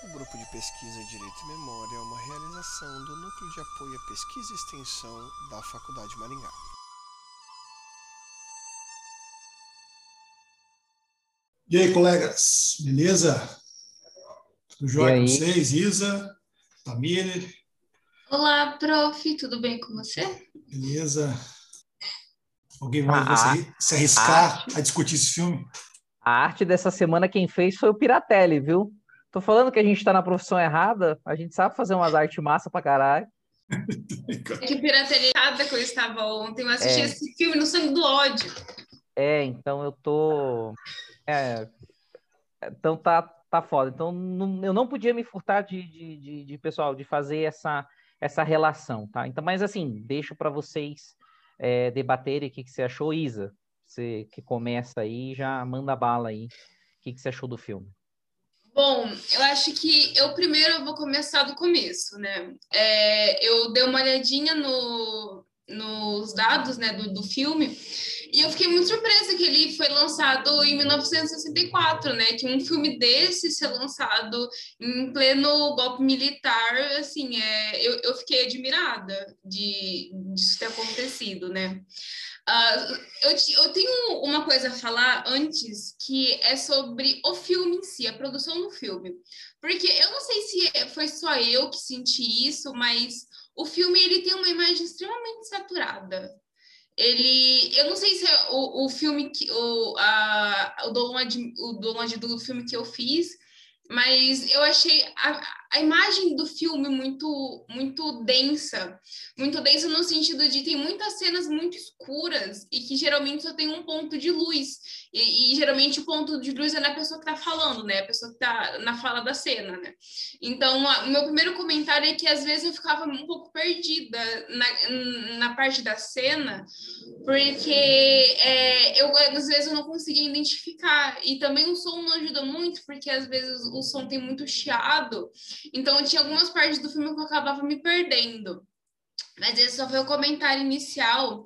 O Grupo de Pesquisa Direito e Memória é uma realização do Núcleo de Apoio à Pesquisa e Extensão da Faculdade Maringá. E aí, colegas, beleza? Tudo jóia com vocês? Isa, Tamir? Olá, prof, tudo bem com você? Beleza. Alguém vai ah, se arriscar a, a discutir esse filme? A arte dessa semana quem fez foi o Piratelli, viu? Tô falando que a gente tá na profissão errada, a gente sabe fazer umas artes massa pra caralho. É que Piratelli cada coisa estava ontem, eu assisti é. esse filme no sangue do ódio. É, então eu tô. É, então tá, tá foda. Então não, eu não podia me furtar de, de, de, de, pessoal, de fazer essa, essa relação, tá? Então, mas assim, deixo para vocês é, debaterem o que, que você achou, Isa. Você que começa aí, já manda bala aí. O que, que você achou do filme? Bom, eu acho que eu primeiro vou começar do começo, né? É, eu dei uma olhadinha no, nos dados né, do, do filme e eu fiquei muito surpresa que ele foi lançado em 1964, né? Que um filme desse ser lançado em pleno golpe militar, assim, é, eu, eu fiquei admirada de disso ter acontecido, né? Uh, eu, eu, tenho uma coisa a falar antes, que é sobre o filme em si, a produção do filme. Porque eu não sei se foi só eu que senti isso, mas o filme ele tem uma imagem extremamente saturada. Ele, eu não sei se é o, o filme que o, a, o download, o download do filme que eu fiz, mas eu achei a, a imagem do filme muito muito densa, muito densa no sentido de tem muitas cenas muito escuras e que geralmente só tem um ponto de luz. E, e geralmente o ponto de luz é na pessoa que está falando, né? A pessoa que está na fala da cena, né? Então, o meu primeiro comentário é que às vezes eu ficava um pouco perdida na, na parte da cena, porque é, eu às vezes eu não conseguia identificar. E também o som não ajuda muito, porque às vezes o som tem muito chiado. Então, tinha algumas partes do filme que eu acabava me perdendo. Mas esse só foi o comentário inicial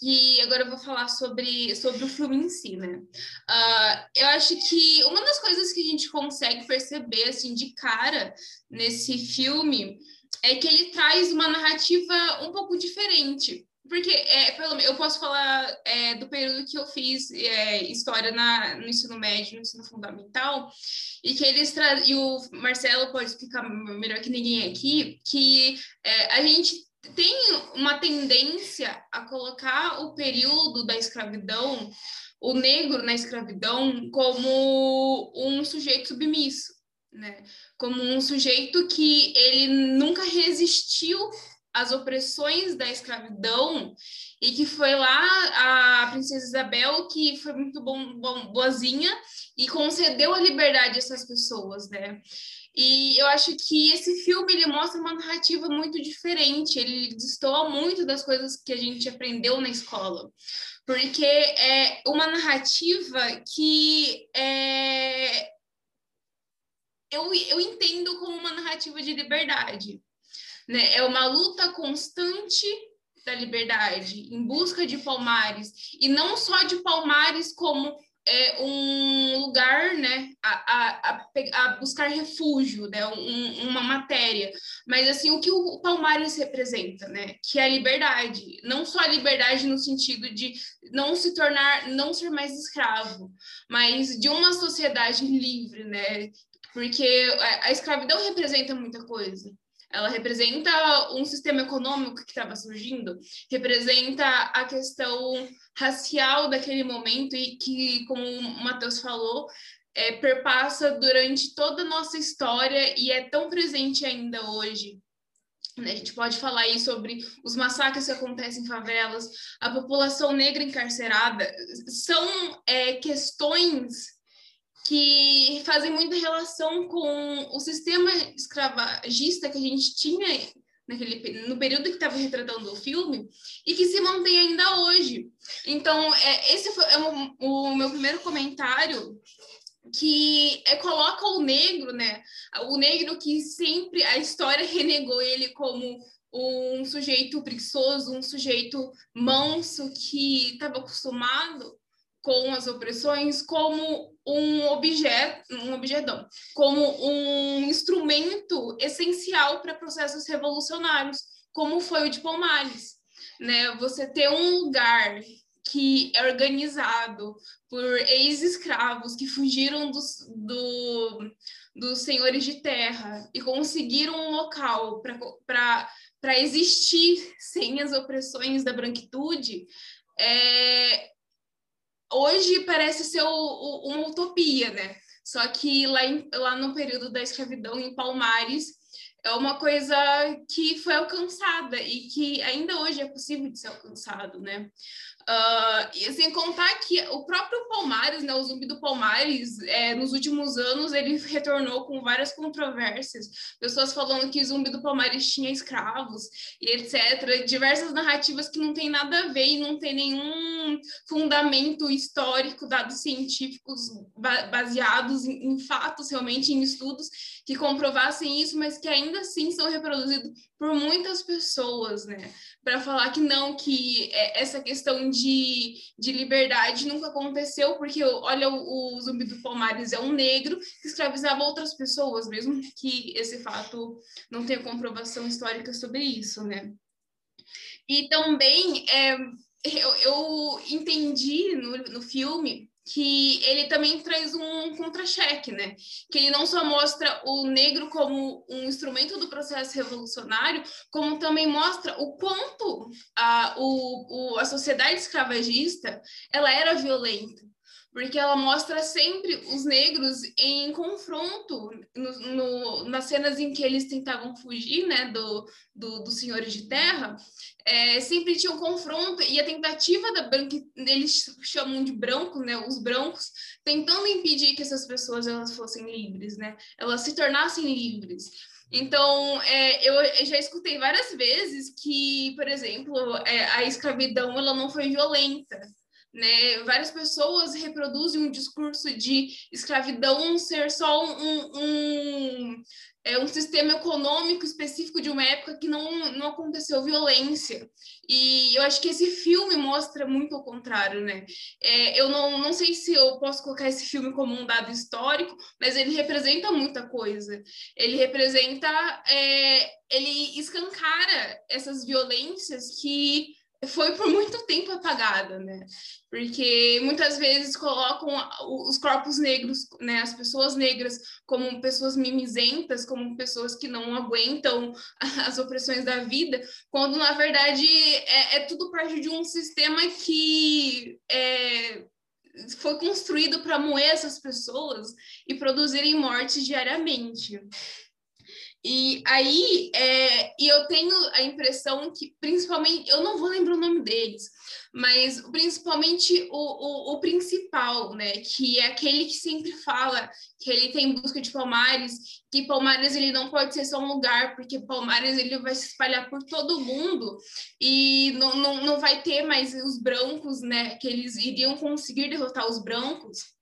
que agora eu vou falar sobre, sobre o filme em si, né? Uh, eu acho que uma das coisas que a gente consegue perceber, assim, de cara nesse filme é que ele traz uma narrativa um pouco diferente. Porque é, pelo, eu posso falar é, do período que eu fiz é, história na, no ensino médio, no ensino fundamental, e que eles e o Marcelo pode explicar melhor que ninguém aqui, que é, a gente tem uma tendência a colocar o período da escravidão, o negro na escravidão, como um sujeito submisso, né? Como um sujeito que ele nunca resistiu às opressões da escravidão e que foi lá a princesa Isabel que foi muito bom, bom boazinha e concedeu a liberdade a essas pessoas, né? E eu acho que esse filme ele mostra uma narrativa muito diferente, ele destoa muito das coisas que a gente aprendeu na escola, porque é uma narrativa que é, eu, eu entendo como uma narrativa de liberdade. Né? É uma luta constante da liberdade, em busca de palmares, e não só de palmares como é um lugar, né, a, a, a, buscar refúgio, né, um, uma matéria. Mas, assim, o que o Palmares representa, né, que é a liberdade. Não só a liberdade no sentido de não se tornar, não ser mais escravo, mas de uma sociedade livre, né, porque a, a escravidão representa muita coisa. Ela representa um sistema econômico que estava surgindo, representa a questão racial daquele momento e que, como o Matheus falou, é, perpassa durante toda a nossa história e é tão presente ainda hoje. A gente pode falar aí sobre os massacres que acontecem em favelas, a população negra encarcerada, são é, questões que fazem muita relação com o sistema escravagista que a gente tinha naquele, no período que estava retratando o filme e que se mantém ainda hoje. Então, é, esse foi é o, o meu primeiro comentário que é, coloca o negro, né? O negro que sempre a história renegou ele como um sujeito preguiçoso, um sujeito manso que estava acostumado com as opressões como um objeto, um objeto, como um instrumento essencial para processos revolucionários, como foi o de Palmares, né? Você ter um lugar que é organizado por ex-escravos que fugiram dos, do, dos senhores de terra e conseguiram um local para existir sem as opressões da branquitude, é, hoje parece ser o, o, uma utopia, né? Só que lá, em, lá no período da escravidão em Palmares é uma coisa que foi alcançada e que ainda hoje é possível de ser alcançado, né? Uh, e sem contar que o próprio Palmares, né, o zumbi do Palmares, é, nos últimos anos ele retornou com várias controvérsias, pessoas falando que o zumbi do Palmares tinha escravos e etc. Diversas narrativas que não tem nada a ver e não tem nenhum fundamento histórico, dados científicos baseados em, em fatos, realmente em estudos que comprovassem isso, mas que ainda assim são reproduzidos por muitas pessoas, né? Para falar que não, que é, essa questão de, de liberdade nunca aconteceu, porque olha, o, o zumbi do Palmares é um negro que escravizava outras pessoas, mesmo que esse fato não tenha comprovação histórica sobre isso, né? E também é, eu, eu entendi no, no filme que ele também traz um contra-cheque, né? Que ele não só mostra o negro como um instrumento do processo revolucionário, como também mostra o quanto a, o, o, a sociedade escravagista ela era violenta porque ela mostra sempre os negros em confronto no, no, nas cenas em que eles tentavam fugir né, do, do, dos senhores de terra, é, sempre tinha um confronto e a tentativa da branca, eles chamam de brancos, né, os brancos, tentando impedir que essas pessoas elas fossem livres, né, elas se tornassem livres. Então, é, eu já escutei várias vezes que, por exemplo, é, a escravidão ela não foi violenta, né? Várias pessoas reproduzem um discurso de escravidão ser só um, um, é, um sistema econômico específico de uma época que não, não aconteceu violência. E eu acho que esse filme mostra muito o contrário, né? É, eu não, não sei se eu posso colocar esse filme como um dado histórico, mas ele representa muita coisa. Ele representa, é, ele escancara essas violências que foi por muito tempo apagada, né? Porque muitas vezes colocam os corpos negros, né, as pessoas negras, como pessoas mimizentas, como pessoas que não aguentam as opressões da vida, quando na verdade é, é tudo parte de um sistema que é, foi construído para moer essas pessoas e produzirem mortes diariamente. E aí, é, e eu tenho a impressão que, principalmente, eu não vou lembrar o nome deles, mas principalmente o, o, o, principal, né, que é aquele que sempre fala que ele tem busca de Palmares, que Palmares ele não pode ser só um lugar, porque Palmares ele vai se espalhar por todo mundo e não, não, não vai ter mais os brancos, né, que eles iriam conseguir derrotar os brancos.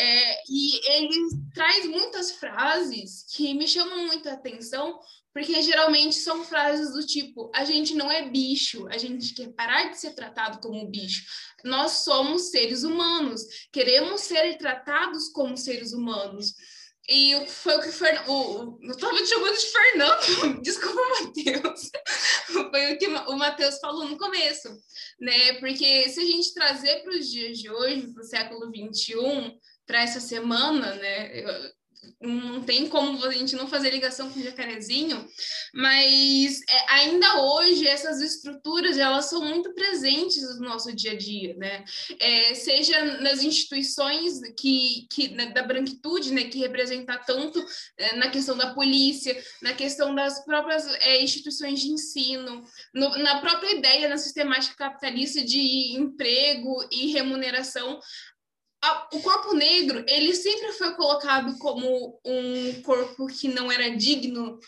É, e ele traz muitas frases que me chamam muita atenção, porque geralmente são frases do tipo: a gente não é bicho, a gente quer parar de ser tratado como bicho. Nós somos seres humanos, queremos ser tratados como seres humanos. E foi o que Fernando. Eu estava te chamando de Fernando, desculpa, Matheus. Foi o que o Matheus falou no começo, né? Porque se a gente trazer para os dias de hoje, para o século XXI, para essa semana, né? Eu, não tem como a gente não fazer ligação com o jacarezinho, mas é, ainda hoje essas estruturas elas são muito presentes no nosso dia a dia, né? É, seja nas instituições que, que né, da branquitude, né, que representa tanto é, na questão da polícia, na questão das próprias é, instituições de ensino, no, na própria ideia na sistemática capitalista de emprego e remuneração, o corpo negro ele sempre foi colocado como um corpo que não era digno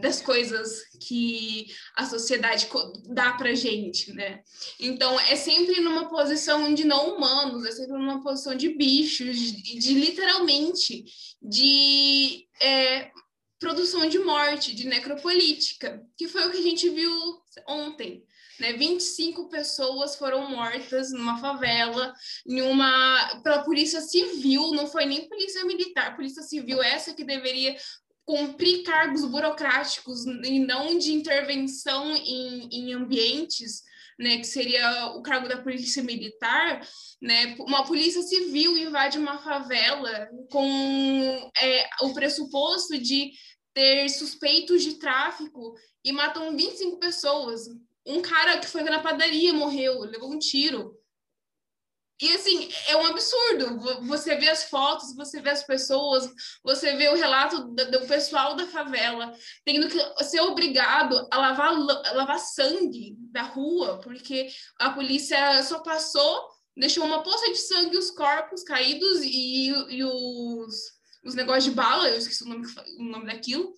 das coisas que a sociedade dá para gente, né? Então é sempre numa posição de não humanos, é sempre numa posição de bichos, de, de literalmente de é, produção de morte, de necropolítica, que foi o que a gente viu ontem, Né? 25 pessoas foram mortas numa favela, em uma pela polícia civil, não foi nem polícia militar, polícia civil essa que deveria cumprir cargos burocráticos e não de intervenção em, em ambientes né, que seria o cargo da polícia militar, né, uma polícia civil invade uma favela com é, o pressuposto de ter suspeitos de tráfico e matam 25 pessoas. Um cara que foi na padaria morreu, levou um tiro. E assim, é um absurdo. Você vê as fotos, você vê as pessoas, você vê o relato do, pessoal da favela tendo que ser obrigado a lavar, a lavar sangue da rua, porque a polícia só passou, deixou uma poça de sangue, os corpos caídos e, e os, os negócios de bala, eu esqueci o nome, o nome daquilo,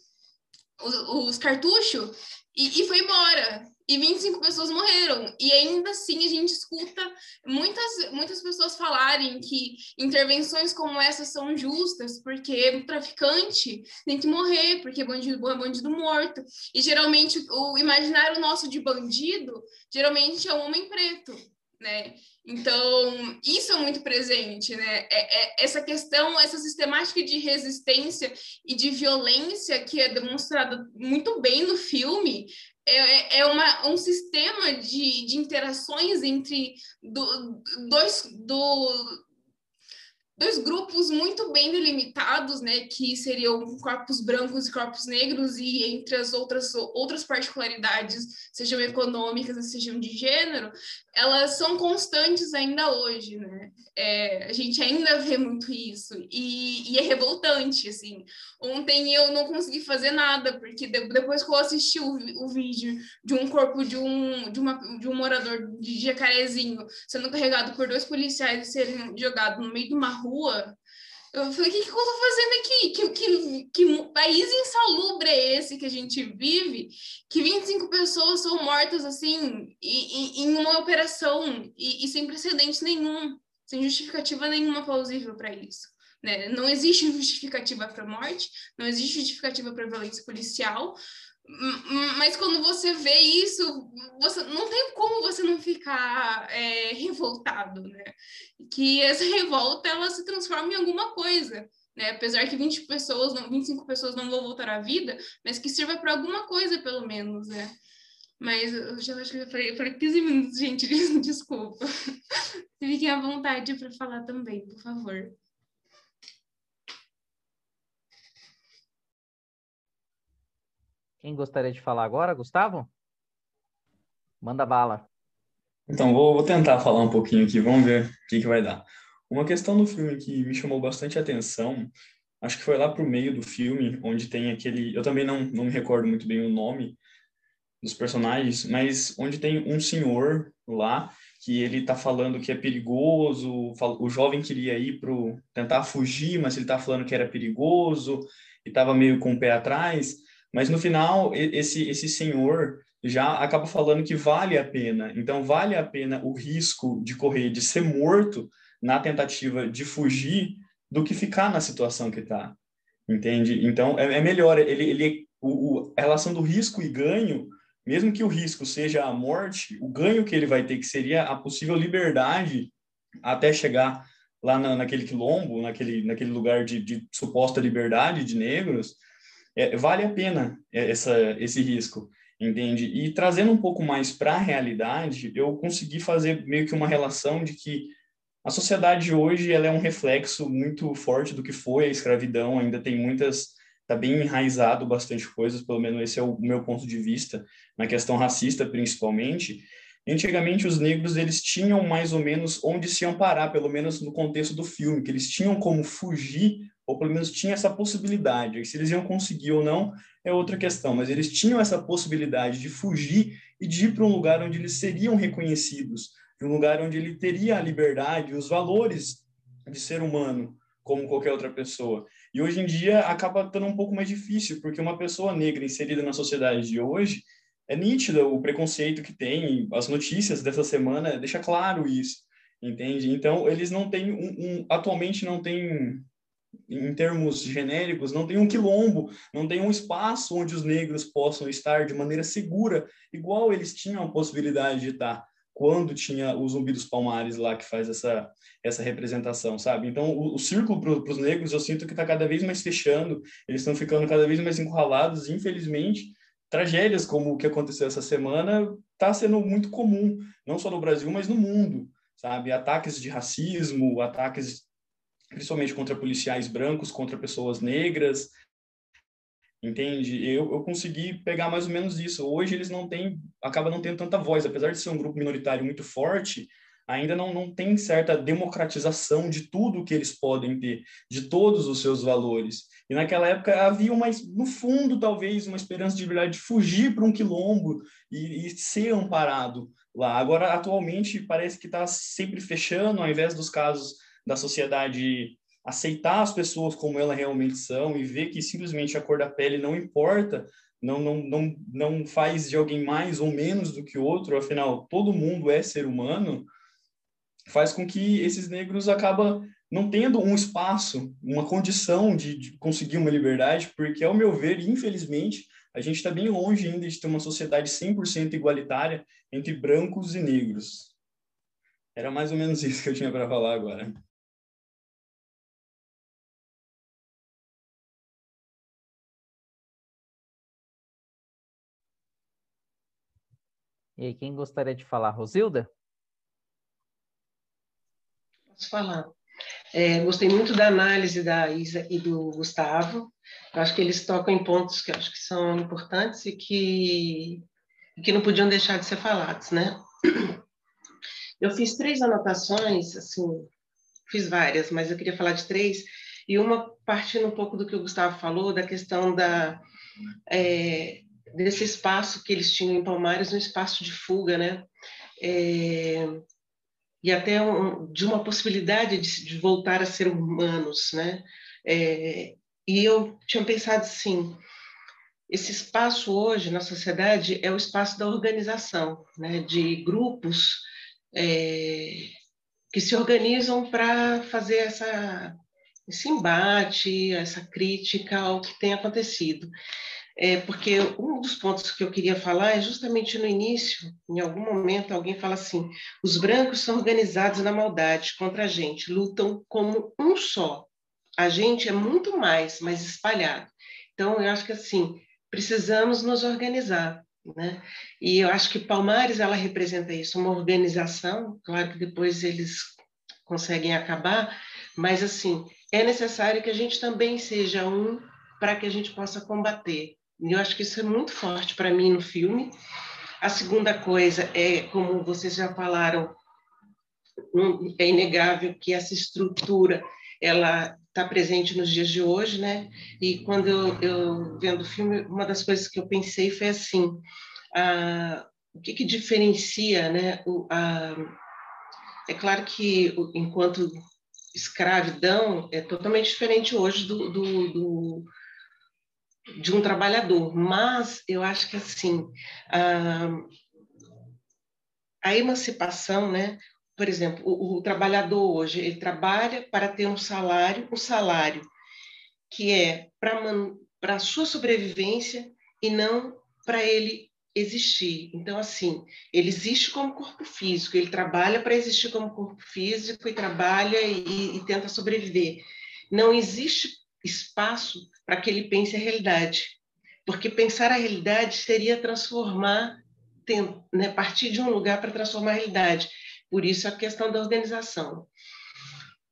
os, os cartuchos, e, e foi embora e 25 pessoas morreram. E ainda assim a gente escuta muitas, muitas pessoas falarem que intervenções como essas são justas, porque o traficante tem que morrer, porque bandido é bandido morto. E geralmente o imaginário nosso de bandido geralmente é o homem preto. Né? Então, isso é muito presente, né? É, é, essa questão, essa sistemática de resistência e de violência que é demonstrada muito bem no filme, é, é uma, um sistema de, de interações entre do, dois, do, dois grupos muito bem delimitados, né, que seriam corpos brancos e corpos negros, e entre as outras, outras particularidades, sejam econômicas, sejam de gênero, elas são constantes ainda hoje, né? É, a gente ainda vê muito isso, e, e, é revoltante, assim. Ontem eu não consegui fazer nada, porque de, depois que eu assisti o, o vídeo de um corpo de um, de, uma, de um morador de Jacarezinho sendo carregado por dois policiais e serem jogado no meio de uma rua, eu falei, o que, que eu estou fazendo aqui? Que, que, que país insalubre é esse que a gente vive? Que 25 pessoas são mortas assim, em, em uma operação e, e, sem precedente nenhum, sem justificativa nenhuma plausível para isso. Né? Não existe justificativa para morte, não existe justificativa para violência policial, mas quando você vê isso, você não tem como você não ficar é, revoltado, né? Que essa revolta ela se transforma em alguma coisa, né? Apesar que 20 pessoas, não, 25 pessoas não vão voltar à vida, mas que sirva para alguma coisa pelo menos, né? Mas eu já acho que eu falei, eu falei 15 minutos, gente, desculpa. Fiquem à vontade para falar também, por favor. Quem gostaria de falar agora? Gustavo? Manda bala. Então, vou, vou tentar falar um pouquinho aqui, vamos ver o que, que vai dar. Uma questão do filme que me chamou bastante atenção, acho que foi lá pro meio do filme, onde tem aquele. Eu também não, não me recordo muito bem o nome dos personagens, mas onde tem um senhor lá que ele tá falando que é perigoso, o jovem queria ir pro tentar fugir, mas ele tá falando que era perigoso e tava meio com o pé atrás. Mas no final, esse, esse senhor já acaba falando que vale a pena. Então, vale a pena o risco de correr, de ser morto na tentativa de fugir, do que ficar na situação que está. Entende? Então, é, é melhor. Ele, ele, o, o, a relação do risco e ganho, mesmo que o risco seja a morte, o ganho que ele vai ter, que seria a possível liberdade até chegar lá na, naquele quilombo, naquele, naquele lugar de, de suposta liberdade de negros, é, vale a pena essa, esse risco, entende? E trazendo um pouco mais para a realidade, eu consegui fazer meio que uma relação de que a sociedade hoje ela é um reflexo muito forte do que foi a escravidão, ainda tem muitas, está bem enraizado bastante coisas, pelo menos esse é o meu ponto de vista, na questão racista principalmente. Antigamente os negros eles tinham mais ou menos onde se amparar, pelo menos no contexto do filme, que eles tinham como fugir ou pelo menos tinha essa possibilidade. Se eles iam conseguir ou não é outra questão, mas eles tinham essa possibilidade de fugir e de ir para um lugar onde eles seriam reconhecidos, um lugar onde ele teria a liberdade, os valores de ser humano, como qualquer outra pessoa. E hoje em dia acaba estando um pouco mais difícil, porque uma pessoa negra inserida na sociedade de hoje é nítida o preconceito que tem, as notícias dessa semana deixa claro isso, entende? Então, eles não têm um, um atualmente não têm em termos genéricos, não tem um quilombo, não tem um espaço onde os negros possam estar de maneira segura, igual eles tinham a possibilidade de estar quando tinha o Zumbi dos Palmares lá que faz essa essa representação, sabe? Então, o, o círculo para os negros eu sinto que está cada vez mais fechando, eles estão ficando cada vez mais encurralados, infelizmente, tragédias como o que aconteceu essa semana está sendo muito comum, não só no Brasil, mas no mundo, sabe? Ataques de racismo, ataques principalmente contra policiais brancos, contra pessoas negras, entende? Eu, eu consegui pegar mais ou menos isso. Hoje eles não têm, acaba não tendo tanta voz, apesar de ser um grupo minoritário muito forte, ainda não, não tem certa democratização de tudo que eles podem ter, de todos os seus valores. E naquela época havia uma, no fundo, talvez, uma esperança de verdade de fugir para um quilombo e, e ser amparado lá. Agora, atualmente, parece que está sempre fechando, ao invés dos casos da sociedade aceitar as pessoas como elas realmente são e ver que simplesmente a cor da pele não importa, não, não, não, não faz de alguém mais ou menos do que outro, afinal, todo mundo é ser humano, faz com que esses negros acabam não tendo um espaço, uma condição de, de conseguir uma liberdade, porque, ao meu ver, infelizmente, a gente está bem longe ainda de ter uma sociedade 100% igualitária entre brancos e negros. Era mais ou menos isso que eu tinha para falar agora. E aí, quem gostaria de falar? Rosilda? Posso falar. É, gostei muito da análise da Isa e do Gustavo. Eu acho que eles tocam em pontos que acho que são importantes e que, que não podiam deixar de ser falados, né? Eu fiz três anotações, assim, fiz várias, mas eu queria falar de três, e uma partindo um pouco do que o Gustavo falou, da questão da, é, desse espaço que eles tinham em Palmares, um espaço de fuga, né? É, e até um, de uma possibilidade de, de, voltar a ser humanos, né? É, e eu tinha pensado assim, esse espaço hoje na sociedade é o espaço da organização, né? De grupos é, que se organizam para fazer essa esse embate, essa crítica ao que tem acontecido é, porque um dos pontos que eu queria falar é justamente no início, em algum momento, alguém fala assim: os brancos são organizados na maldade contra a gente, lutam como um só. A gente é muito mais, mais espalhado. Então, eu acho que assim, precisamos nos organizar. Né? E eu acho que Palmares ela representa isso, uma organização. Claro que depois eles conseguem acabar, mas assim é necessário que a gente também seja um para que a gente possa combater. Eu acho que isso é muito forte para mim no filme. A segunda coisa é, como vocês já falaram, é inegável que essa estrutura ela está presente nos dias de hoje, né? E quando eu, eu vendo o filme, uma das coisas que eu pensei foi assim: a, o que, que diferencia, né? O, a, é claro que enquanto escravidão é totalmente diferente hoje do, do, do de um trabalhador, mas eu acho que assim a, a emancipação, né? Por exemplo, o, o, trabalhador hoje ele trabalha para ter um salário, um salário que é para a sua sobrevivência e não para ele existir. Então, assim, ele existe como corpo físico, ele trabalha para existir como corpo físico e trabalha e, e tenta sobreviver. Não existe espaço para que ele pense a realidade. Porque pensar a realidade seria transformar, tem, né, partir de um lugar para transformar a realidade. Por isso a questão da organização.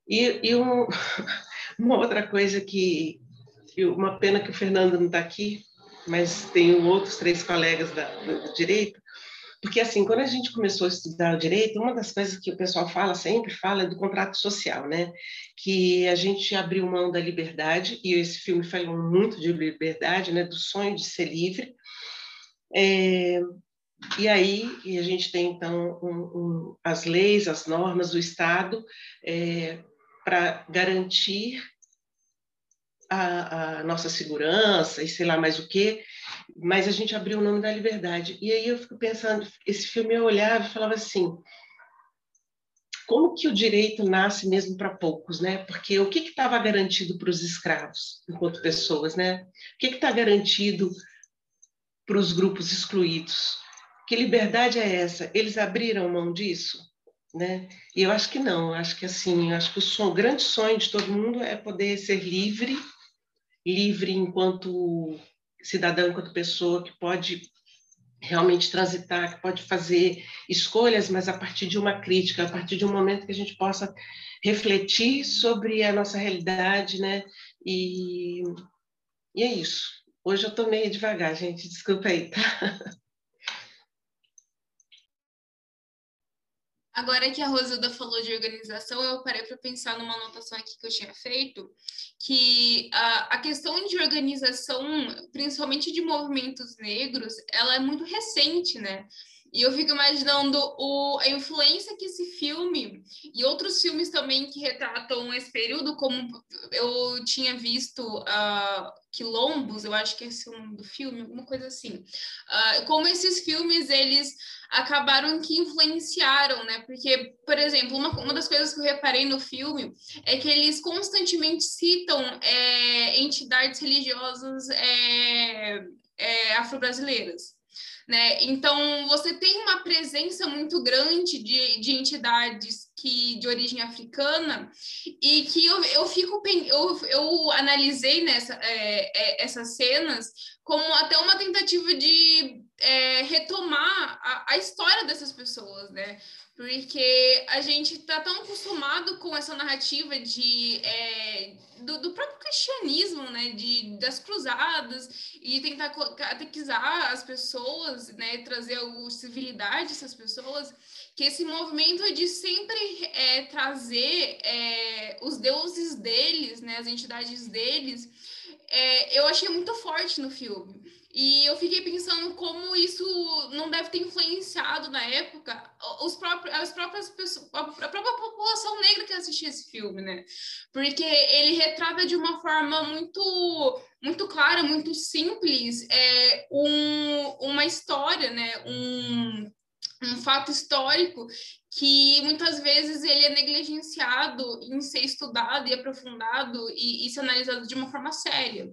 E, e um, uma outra coisa que, uma pena que o Fernando não está aqui, mas tenho outros três colegas da, do direito, porque, assim, quando a gente começou a estudar o direito, uma das coisas que o pessoal fala, sempre fala, é do contrato social, né? Que a gente abriu mão da liberdade, e esse filme falou muito de liberdade, né? Do sonho de ser livre. É, e aí e a gente tem, então, um, um, as leis, as normas do Estado é, para garantir a, a, nossa segurança e sei lá mais o quê, mas a gente abriu o nome da liberdade. E aí eu fico pensando, esse filme eu olhava e falava assim, como que o direito nasce mesmo para poucos, né? Porque o que estava garantido para os escravos, enquanto pessoas, né? O que está garantido para os grupos excluídos? Que liberdade é essa? Eles abriram mão disso? Né? E eu acho que não, eu acho que assim, acho que o, sonho, o grande sonho de todo mundo é poder ser livre, livre enquanto cidadão, enquanto pessoa que pode realmente transitar, que pode fazer escolhas, mas a partir de uma crítica, a partir de um momento que a gente possa refletir sobre a nossa realidade, né? E, e é isso. Hoje eu estou meio devagar, gente, desculpa aí, tá? Agora que a Rosilda falou de organização, eu parei para pensar numa anotação aqui que eu tinha feito, que a, a questão de organização, principalmente de movimentos negros, ela é muito recente, né? E eu fico imaginando o, a influência que esse filme e outros filmes também que retratam esse período, como eu tinha visto uh, Quilombos, eu acho que é esse o nome do filme, alguma coisa assim. Uh, como esses filmes, eles acabaram que influenciaram, né? Porque, por exemplo, uma, uma das coisas que eu reparei no filme é que eles constantemente citam é, entidades religiosas é, é, afro-brasileiras. Né? Então, você tem uma presença muito grande de, de entidades que de origem africana e que eu, eu fico eu, eu analisei nessa é, é, essas cenas como até uma tentativa de é, retomar a, a, história dessas pessoas, né? Porque a gente está tão acostumado com essa narrativa de, é, do, do, próprio cristianismo, né? De, das cruzadas e tentar catequizar as pessoas, né? Trazer a civilidade essas pessoas, que esse movimento de sempre é, trazer é, os deuses deles, né? As entidades deles, é, eu achei muito forte no filme. E eu fiquei pensando como isso não deve ter influenciado na época os próprios, as próprias pessoas, a própria população negra que assistia esse filme, né? Porque ele retrata de uma forma muito, muito clara, muito simples, é, um, uma história, né? Um, um fato histórico que muitas vezes ele é negligenciado em ser estudado e aprofundado e, e ser analisado de uma forma séria.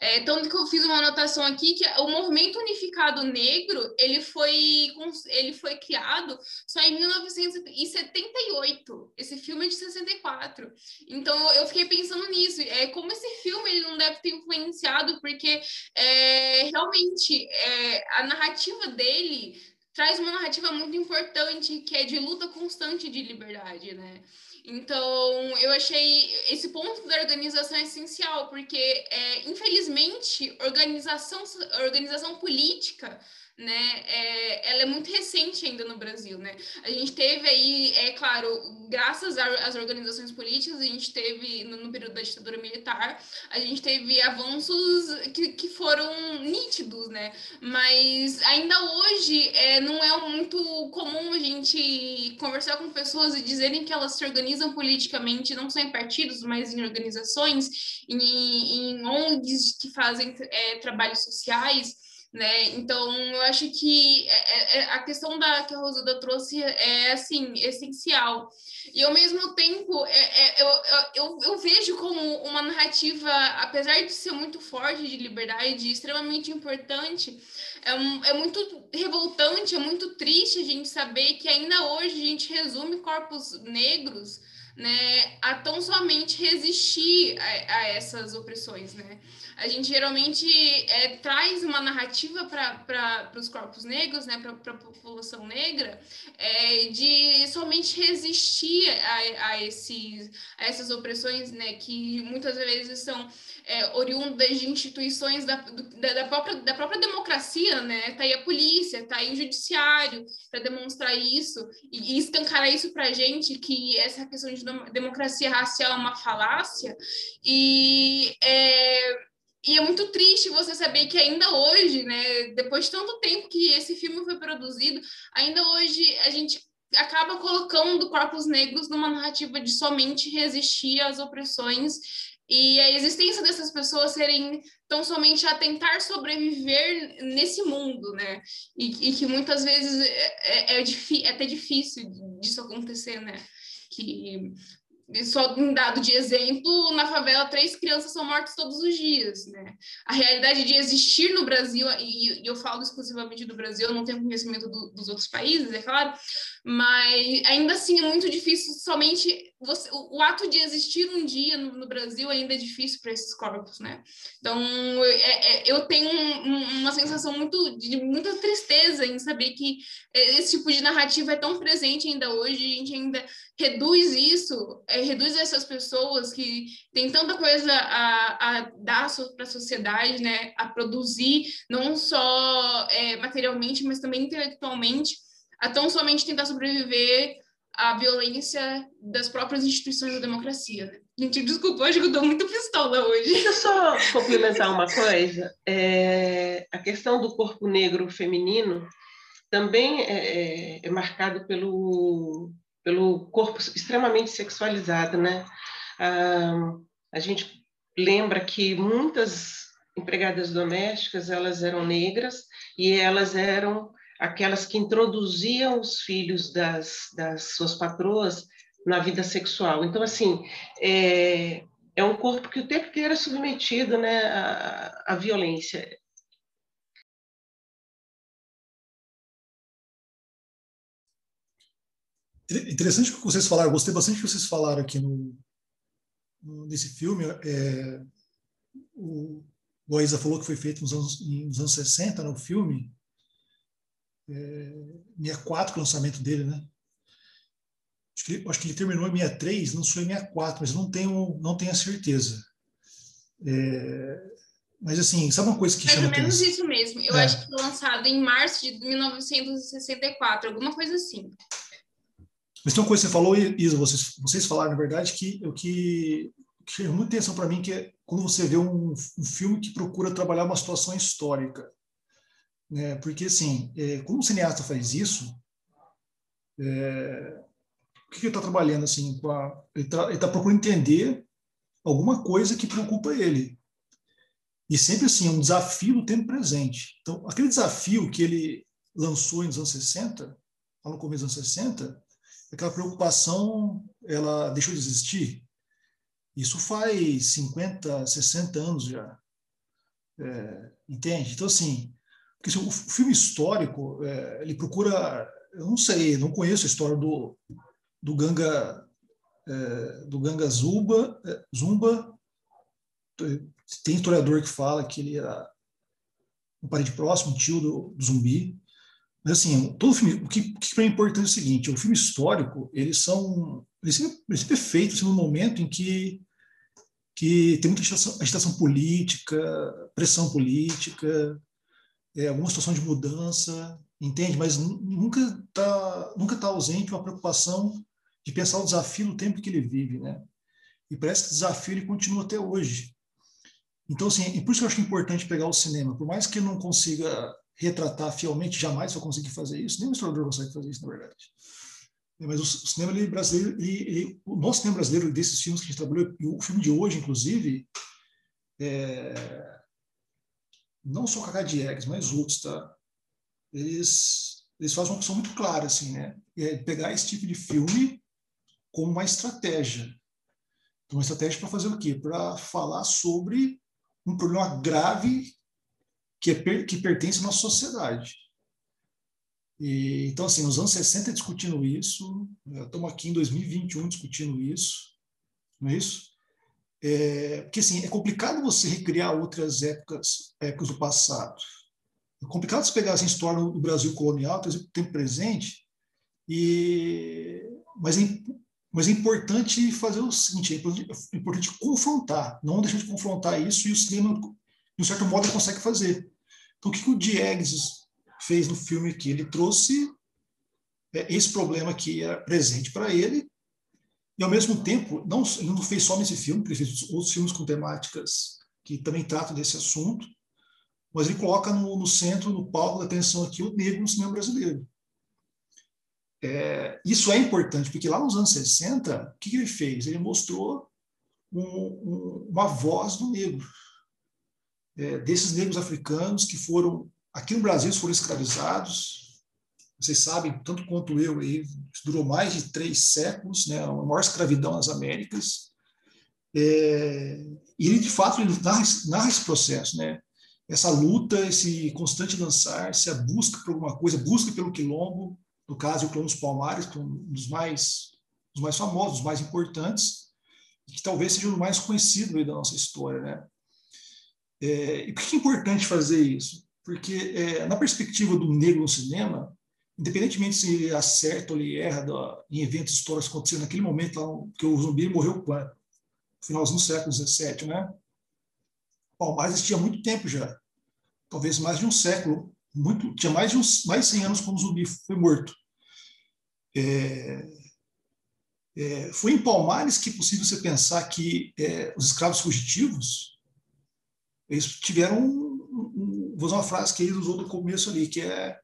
É, tanto que eu fiz uma anotação aqui que o movimento unificado negro ele foi, ele foi criado só em 1978. Esse filme é de 64. Então eu fiquei pensando nisso. É, como esse filme ele não deve ter influenciado, porque é, realmente é, a narrativa dele traz uma narrativa muito importante que é de luta constante de liberdade, né? Então, eu achei esse ponto da organização essencial, porque, é, infelizmente, organização, organização política né? É, ela é muito recente ainda no Brasil, né? A gente teve aí, é claro, graças às organizações políticas, a gente teve, no, no período da ditadura militar, a gente teve avanços que, que foram nítidos, né? Mas ainda hoje é, não é muito comum a gente conversar com pessoas e dizerem que elas se organizam politicamente, não só em partidos, mas em organizações, em, em ONGs que fazem é, trabalhos sociais, né? Então, eu acho que é, é, é, a questão da que a Rosilda trouxe é, assim, essencial. E, ao mesmo tempo, é, é, eu, eu, eu vejo como uma narrativa, apesar de ser muito forte de liberdade, extremamente importante, é, um, é muito revoltante, é muito triste a gente saber que ainda hoje a gente resume corpos negros né, a tão somente resistir a, a essas opressões, né? a gente geralmente é, traz uma narrativa para os corpos negros, né, para a população negra, é, de somente resistir a, a, esses, a essas opressões, né, que muitas vezes são é, oriundas de instituições da, da, da, própria, da própria democracia, né? Tá aí a polícia, tá aí o judiciário para demonstrar isso e, e escancarar isso para a gente que essa questão de democracia racial é uma falácia e é, e é muito triste você saber que ainda hoje, né, depois de tanto tempo que esse filme foi produzido, ainda hoje a gente acaba colocando corpos negros numa narrativa de somente resistir às opressões e a existência dessas pessoas serem tão somente a tentar sobreviver nesse mundo, né? E, e que muitas vezes é, é, é, é até difícil disso acontecer, né? Que só um dado de exemplo, na favela três crianças são mortas todos os dias, né? A realidade de existir no Brasil, e, eu falo exclusivamente do Brasil, eu não tenho conhecimento do, dos outros países, é claro, mas ainda assim é muito difícil somente você, o, o ato de existir um dia no, no Brasil ainda é difícil para esses corpos, né? Então é, é, eu tenho um, uma sensação muito de muita tristeza em saber que esse tipo de narrativa é tão presente ainda hoje, a gente ainda reduz isso, é, reduz essas pessoas que têm tanta coisa a, a dar para a sociedade, né? A produzir não só é, materialmente, mas também intelectualmente a tão somente tentar sobreviver à violência das próprias instituições da democracia. Gente, desculpa, que eu estou muito pistola hoje. Deixa eu só complementar uma coisa. É, a questão do corpo negro feminino também é, é, é marcado pelo, pelo corpo extremamente sexualizado, né? Ah, a gente lembra que muitas empregadas domésticas elas eram negras e elas eram aquelas que introduziam os filhos das, das suas patroas na vida sexual. Então, assim, é, é um corpo que o tempo inteiro é submetido né, à, à violência. Interessante o que vocês falaram, gostei bastante do que vocês falaram aqui no, nesse filme. É, o, o Aisa falou que foi feito nos anos, nos anos 60, no né, filme, é, 64 o lançamento dele, né? Acho que, ele, acho que ele terminou em 63, lançou em 64, mas não tenho, não tenho a certeza. É, mas assim, sabe uma coisa que Mais chama ou menos atenção? isso mesmo. Eu é. acho que foi lançado em março de 1964, alguma coisa assim. Mas tem uma coisa que você falou, Isa, vocês, vocês falaram, na verdade, que o que, que chama muita atenção para mim, que é quando você vê um, um filme que procura trabalhar uma situação histórica. Né? Porque, assim, é, o cineasta faz isso, é, o que ele está trabalhando? Assim, ele está tá procurando entender alguma coisa que preocupa ele. E sempre assim, é um desafio do tempo presente. Então, aquele desafio que ele lançou nos anos 60, lá no começo dos anos 60, aquela preocupação, ela deixou de existir. Isso faz 50, 60 anos já. É, entende? Então, assim, porque o filme histórico, é, ele procura, eu não sei, não conheço a história do, do Ganga é, do Ganga Zumba, é, Zumba. Tem historiador que fala que ele era um parente próximo, um tio do, do zumbi. Mas assim, todo filme, o que, que é importante é o seguinte: o filme histórico, eles são, eles sempre, eles sempre é feito assim, no momento em que que tem muita agitação, agitação política, pressão política, é, alguma situação de mudança, entende? Mas nunca está nunca tá ausente uma preocupação de pensar o desafio no tempo que ele vive, né? E parece que o desafio ele continua até hoje. Então, assim, e por isso que eu acho importante pegar o cinema. Por mais que ele não consiga retratar fielmente, jamais vai conseguir fazer isso, o historiador consegue fazer isso, na verdade. Mas o cinema ele, brasileiro, ele, ele, o nosso cinema brasileiro, desses filmes que a gente trabalhou, e o filme de hoje, inclusive, é, não só Cacá Diegues, mas outros, tá? Eles, eles fazem uma opção muito clara, assim, né? É pegar esse tipo de filme como uma estratégia. Então, uma estratégia para fazer o quê? Para falar sobre um problema grave que, é, que pertence à nossa sociedade. E, então, assim, nos anos 60 discutindo isso, estamos aqui em 2021 discutindo isso, não é isso? É, porque assim, é complicado você recriar outras épocas, épocas do passado. É complicado você pegar assim, a história do Brasil colonial, trazer o tempo presente, e, mas, é, mas é importante fazer o seguinte, é importante, é importante confrontar, não deixar de confrontar isso, e o cinema, de um certo modo, consegue fazer. Então, o que, que o Diegues fez no filme aqui? Ele trouxe é, esse problema que era presente para ele, e, ao mesmo tempo, não, ele não fez só nesse filme, ele fez outros filmes com temáticas que também tratam desse assunto, mas ele coloca no, no centro, no palco da atenção aqui, o negro no cinema brasileiro. É, isso é importante, porque lá nos anos 60, o que, que ele fez? Ele mostrou um, um, uma voz do negro, é, desses negros africanos que foram, aqui no Brasil, foram escravizados, vocês sabem, tanto quanto eu, aí, durou mais de três séculos, né, a maior escravidão nas Américas. É, e ele, de fato, ele narra, narra esse processo, né? essa luta, esse constante lançar, essa busca por alguma coisa, busca pelo quilombo, no caso, o dos Palmares, que é um dos mais, dos mais famosos, dos mais importantes, que talvez seja o mais conhecido da nossa história. Né? É, e por que é importante fazer isso? Porque, é, na perspectiva do negro no cinema, independentemente se acerta ou ele erra em eventos históricos que aconteceram naquele momento, lá, que o zumbi morreu quando? Finalzinho do século XVII, né? Mas existia muito tempo já, talvez mais de um século, muito, tinha mais de uns, mais de 100 anos quando o zumbi foi morto. É, é, foi em Palmares que é possível você pensar que é, os escravos fugitivos eles tiveram, um, um, vou usar uma frase que ele usou no começo ali, que é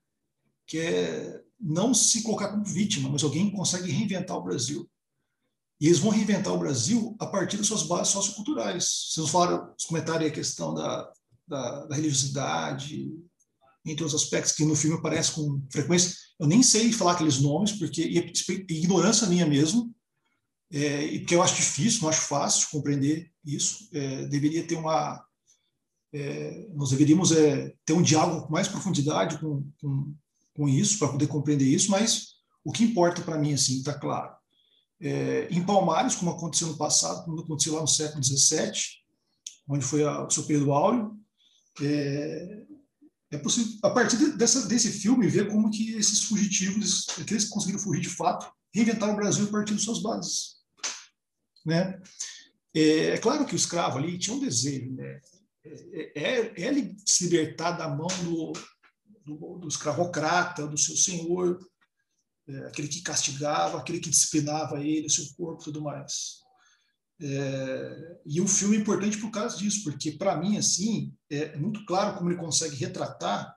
que é não se colocar como vítima, mas alguém consegue reinventar o Brasil. E eles vão reinventar o Brasil a partir das suas bases socioculturais. Vocês falaram, os comentários a questão da, da, da, religiosidade, entre outros aspectos que no filme aparece com frequência. Eu nem sei falar aqueles nomes, porque é ignorância minha mesmo, é, porque eu acho difícil, não acho fácil de compreender isso. É, deveria ter uma. É, nós deveríamos é, ter um diálogo com mais profundidade com, com, com isso, para poder compreender isso, mas o que importa para mim, assim, está claro. É, em Palmares, como aconteceu no passado, como aconteceu lá no século XVII, onde foi a, o seu Pedro Áureo, é, é possível, a partir dessa, desse filme, ver como que esses fugitivos, aqueles que conseguiram fugir de fato, reinventaram o Brasil a partir de suas bases. Né? É, é claro que o escravo ali tinha um desejo, né? É, é, é se libertar da mão do, do, do escravocrata, do seu senhor, é, aquele que castigava, aquele que disciplinava ele, seu corpo e tudo mais. É, e o filme é importante por causa disso, porque para mim assim é muito claro como ele consegue retratar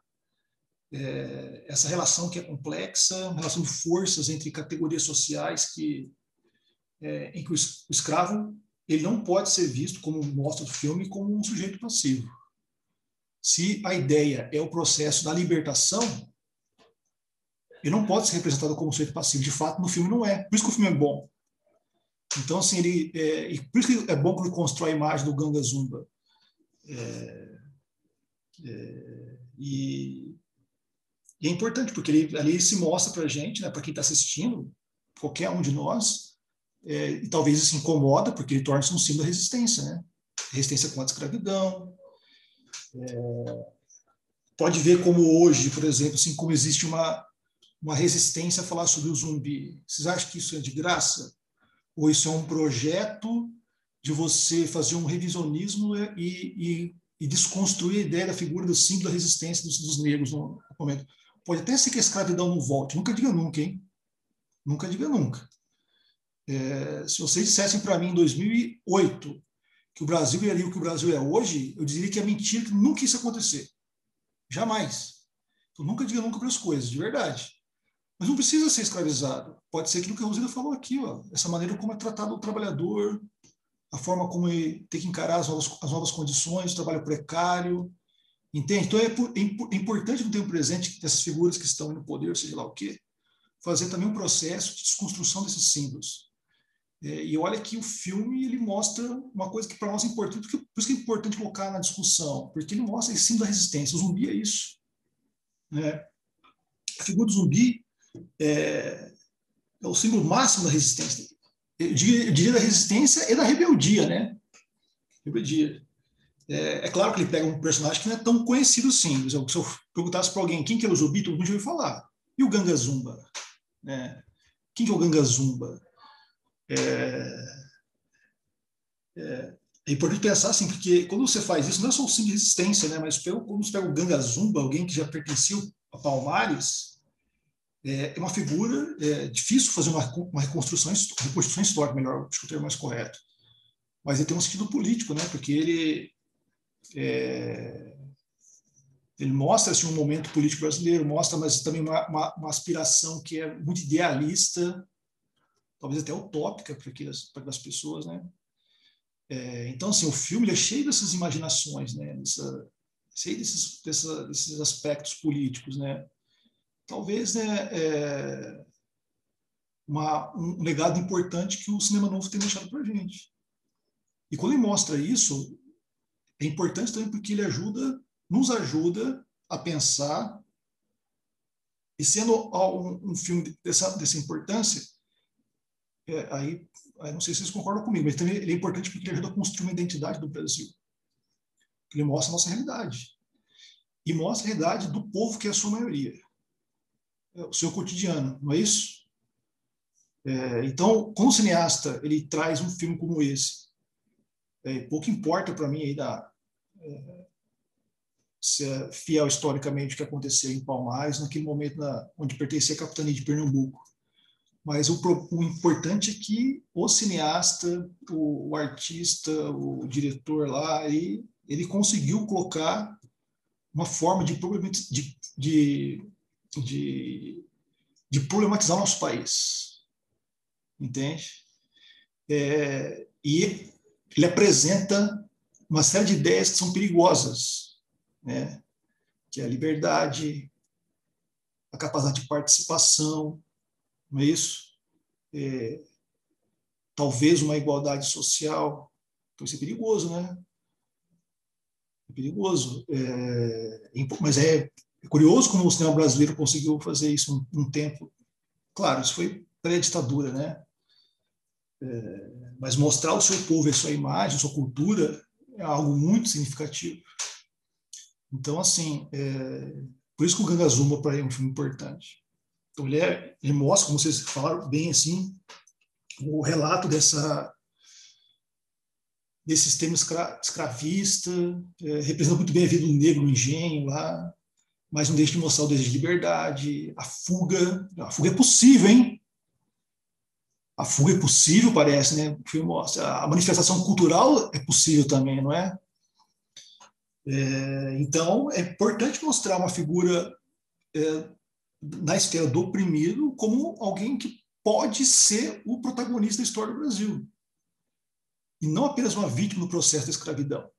é, essa relação que é complexa, relação de forças entre categorias sociais que é, em que o escravo ele não pode ser visto como mostra o filme como um sujeito passivo se a ideia é o processo da libertação, ele não pode ser representado como sujeito passivo. De fato, no filme não é. Por isso que o filme é bom. Então, assim, ele, é, por isso que é bom que ele constrói a imagem do Ganga Zumba. É, é, e, e, é importante, porque ele, ali ele se mostra para a gente, né, para quem está assistindo, qualquer um de nós, é, e talvez isso incomoda, porque ele torna-se um símbolo da resistência, né? Resistência contra a escravidão, é, pode ver como hoje, por exemplo, assim como existe uma, uma resistência a falar sobre o zumbi. Vocês acham que isso é de graça? Ou isso é um projeto de você fazer um revisionismo e, e, e desconstruir a ideia da figura do símbolo da resistência dos, dos negros no momento? Pode até ser que a escravidão não volte. Nunca diga nunca, hein? Nunca diga nunca. É, se vocês dissessem para mim em 2008 que o Brasil ia ali o que o Brasil é hoje, eu diria que é mentira, que nunca isso acontecer. Jamais. Então, nunca diga nunca para as coisas, de verdade. Mas não precisa ser escravizado. Pode ser aquilo que a Rosina falou aqui, ó, essa maneira como é tratado o trabalhador, a forma como ele tem que encarar as novas, as novas condições, o trabalho precário. Entende? Então, é, é, é importante no tempo presente dessas figuras que estão no poder, seja lá o quê, fazer também um processo de desconstrução desses símbolos. É, e olha que o filme ele mostra uma coisa que para nós é importante, por isso que é importante colocar na discussão, porque ele mostra esse símbolo da resistência. O zumbi é isso. Né? A figura do zumbi é, é o símbolo máximo da resistência. Eu diria, eu diria, da resistência e da rebeldia, né? Rebeldia. É, é, claro que ele pega um personagem que não é tão conhecido assim. Se eu, se eu perguntasse para alguém quem que era o zumbi, todo mundo ouviu falar. E o Ganga Zumba? Né? Quem que é o Ganga Zumba? É, é, é, importante pensar assim, porque quando você faz isso, não é só o sim de resistência, né? mas quando você pega o Ganga Zumba, alguém que já pertenceu a Palmares, é, é uma figura é difícil fazer uma, uma reconstrução, reconstrução histórica, melhor, acho que o termo mais correto. Mas ele tem um sentido político, né? porque ele, é, ele mostra assim, um momento político brasileiro, mostra mas também uma, uma, uma aspiração que é muito idealista, talvez até utópica para aquelas, para as pessoas, né? É, então, assim, o filme é cheio dessas imaginações, né? Dessa, cheio desses, dessa, desses aspectos políticos, né? talvez né, é, uma, um legado importante que o cinema novo tem deixado para a gente. E quando ele mostra isso, é importante também porque ele ajuda, nos ajuda a pensar, e sendo um, um filme dessa, dessa importância, é, aí, aí, não sei se vocês concordam comigo, mas também ele é importante porque ele ajuda a construir uma identidade do Brasil. Ele mostra a nossa realidade. E mostra a realidade do povo que é a sua maioria. É o seu cotidiano, não é isso? É, então, como cineasta, ele traz um filme como esse. É, pouco importa para mim aí da, é, se é fiel historicamente o que aconteceu em Palmares, naquele momento na, onde pertencia a capitania de Pernambuco. Mas o, o, importante é que o cineasta, o, o artista, o diretor lá, ele, ele conseguiu colocar uma forma de, de, de, de, de problematizar o nosso país entende? É, e ele apresenta uma série de ideias que são perigosas, né? que é a liberdade, a capacidade de participação, não é isso? É, talvez uma igualdade social, então isso é perigoso, né? É perigoso. É, mas é curioso como o cinema brasileiro conseguiu fazer isso um, um tempo. Claro, isso foi pré-ditadura, né? É, mas mostrar o seu povo, a sua imagem, a sua cultura é algo muito significativo. Então, assim, é, por isso que o Ganga Zumba para ele é um filme importante. Então, ele, é, ele mostra, como vocês falaram bem, assim, o relato dessa desse sistema escra, escravista, é, representa muito bem a vida do negro no engenho lá, mas não deixa de mostrar o desejo de liberdade, a fuga. A fuga é possível, hein? a fuga é possível, parece, né? O filme mostra. A manifestação cultural é possível também, não é? é então, é importante mostrar uma figura é, na esfera do oprimido como alguém que pode ser o protagonista da história do Brasil. E não apenas uma vítima do processo da escravidão.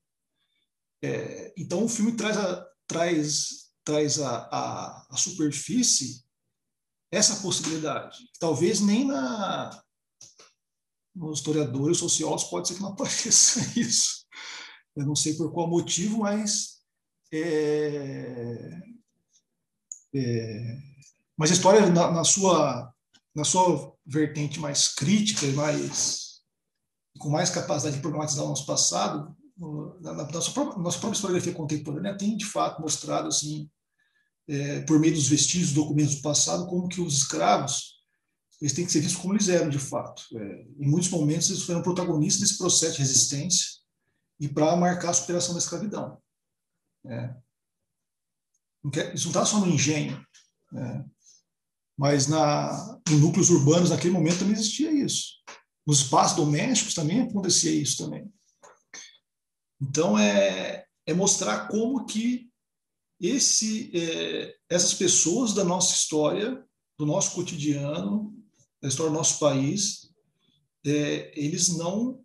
É, então, o filme traz a, traz, traz a, a, a superfície essa possibilidade. Talvez nem na, nos historiadores, sociólogos, pode ser que não apareça isso. Eu não sei por qual motivo, mas é, é, mas a história na, na, sua na sua vertente mais crítica e mais com mais capacidade de problematizar o nosso passado, na, na nossa, própria, nossa própria historiografia contemporânea tem de fato mostrado assim, é, por meio dos vestígios, documentos do passado, como que os escravos eles têm que ser vistos como eles eram de fato. É, em muitos momentos, eles foram protagonistas desse processo de resistência e para marcar a superação da escravidão. É. Isso não está só no engenho, né? mas na, em núcleos urbanos, naquele momento, também existia isso. Nos espaços domésticos também acontecia isso também. Então, é, é mostrar como que esse, é, essas pessoas da nossa história, do nosso cotidiano, da história do nosso país, é, eles não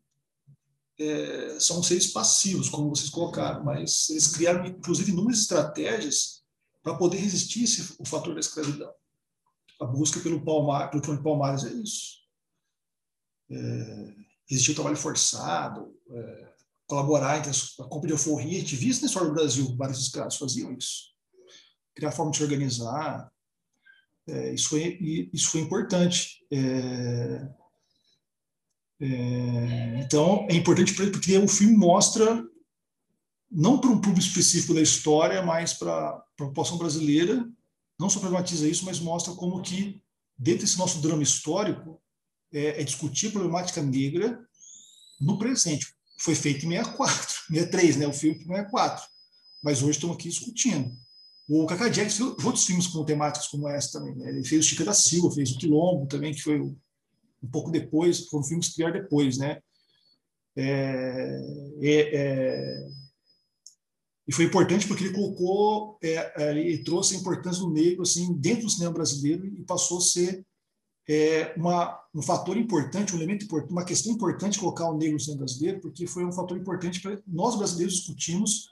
é, são seres passivos, como vocês colocaram, mas eles criaram, inclusive, inúmeras estratégias para poder resistir esse, o fator da escravidão. A busca pelo, palmar, pelo de Palmares é isso. É, resistir ao trabalho forçado, é, colaborar entre a compra de alforria. A gente viu isso na história do Brasil, vários escravos faziam isso. Criar forma de se organizar, é, isso, foi, isso foi importante. É, é, então, é importante porque o filme mostra, não para um público específico da história, mas para a população brasileira, não só problematiza isso, mas mostra como que, dentro desse nosso drama histórico, é, é discutir a problemática negra no presente. Foi feito em 64, 63, né? o filme em 64. Mas hoje estamos aqui discutindo. O Cacá Jack fez outros filmes com temáticas como essa também. Né? Ele fez o Chica da Silva, fez o Quilombo também, que foi um pouco depois, foram filmes que vieram depois, né? É, é, é, e foi importante porque ele colocou, é, é, trouxe a importância do negro assim dentro do cinema brasileiro e passou a ser é, uma, um fator importante, um elemento importante, uma questão importante colocar o negro no cinema brasileiro, porque foi um fator importante para nós brasileiros discutirmos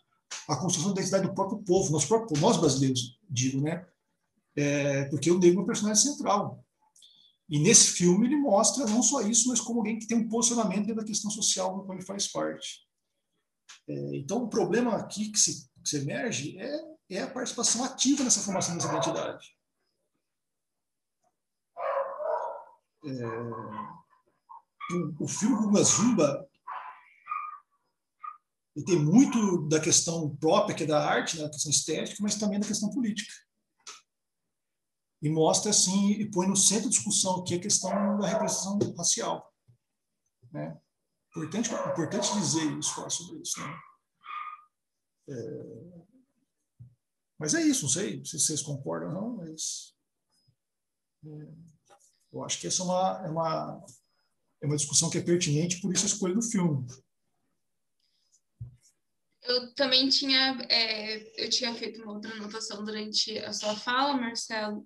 a construção da identidade do próprio povo, nós, próprio, nós brasileiros, digo, né? é, porque o negro é um personagem central. E nesse filme ele mostra não só isso, mas como alguém que tem um posicionamento dentro da questão social no qual ele faz parte. É, então, o problema aqui que se, que se emerge é, é a participação ativa nessa formação dessa identidade. É, o, o filme Guga Zumba ele tem muito da questão própria, que é da arte, da questão estética, mas também da questão política. E mostra, assim, e põe no centro da discussão aqui a questão da representação racial. Né? Importante, importante dizer isso, falar sobre isso. Né? É... Mas é isso, não sei se vocês concordam ou não, mas é... eu acho que essa é uma, é, uma, é uma discussão que é pertinente, por isso a escolha do filme eu também tinha, é, eu tinha feito uma outra anotação durante a sua fala, Marcelo,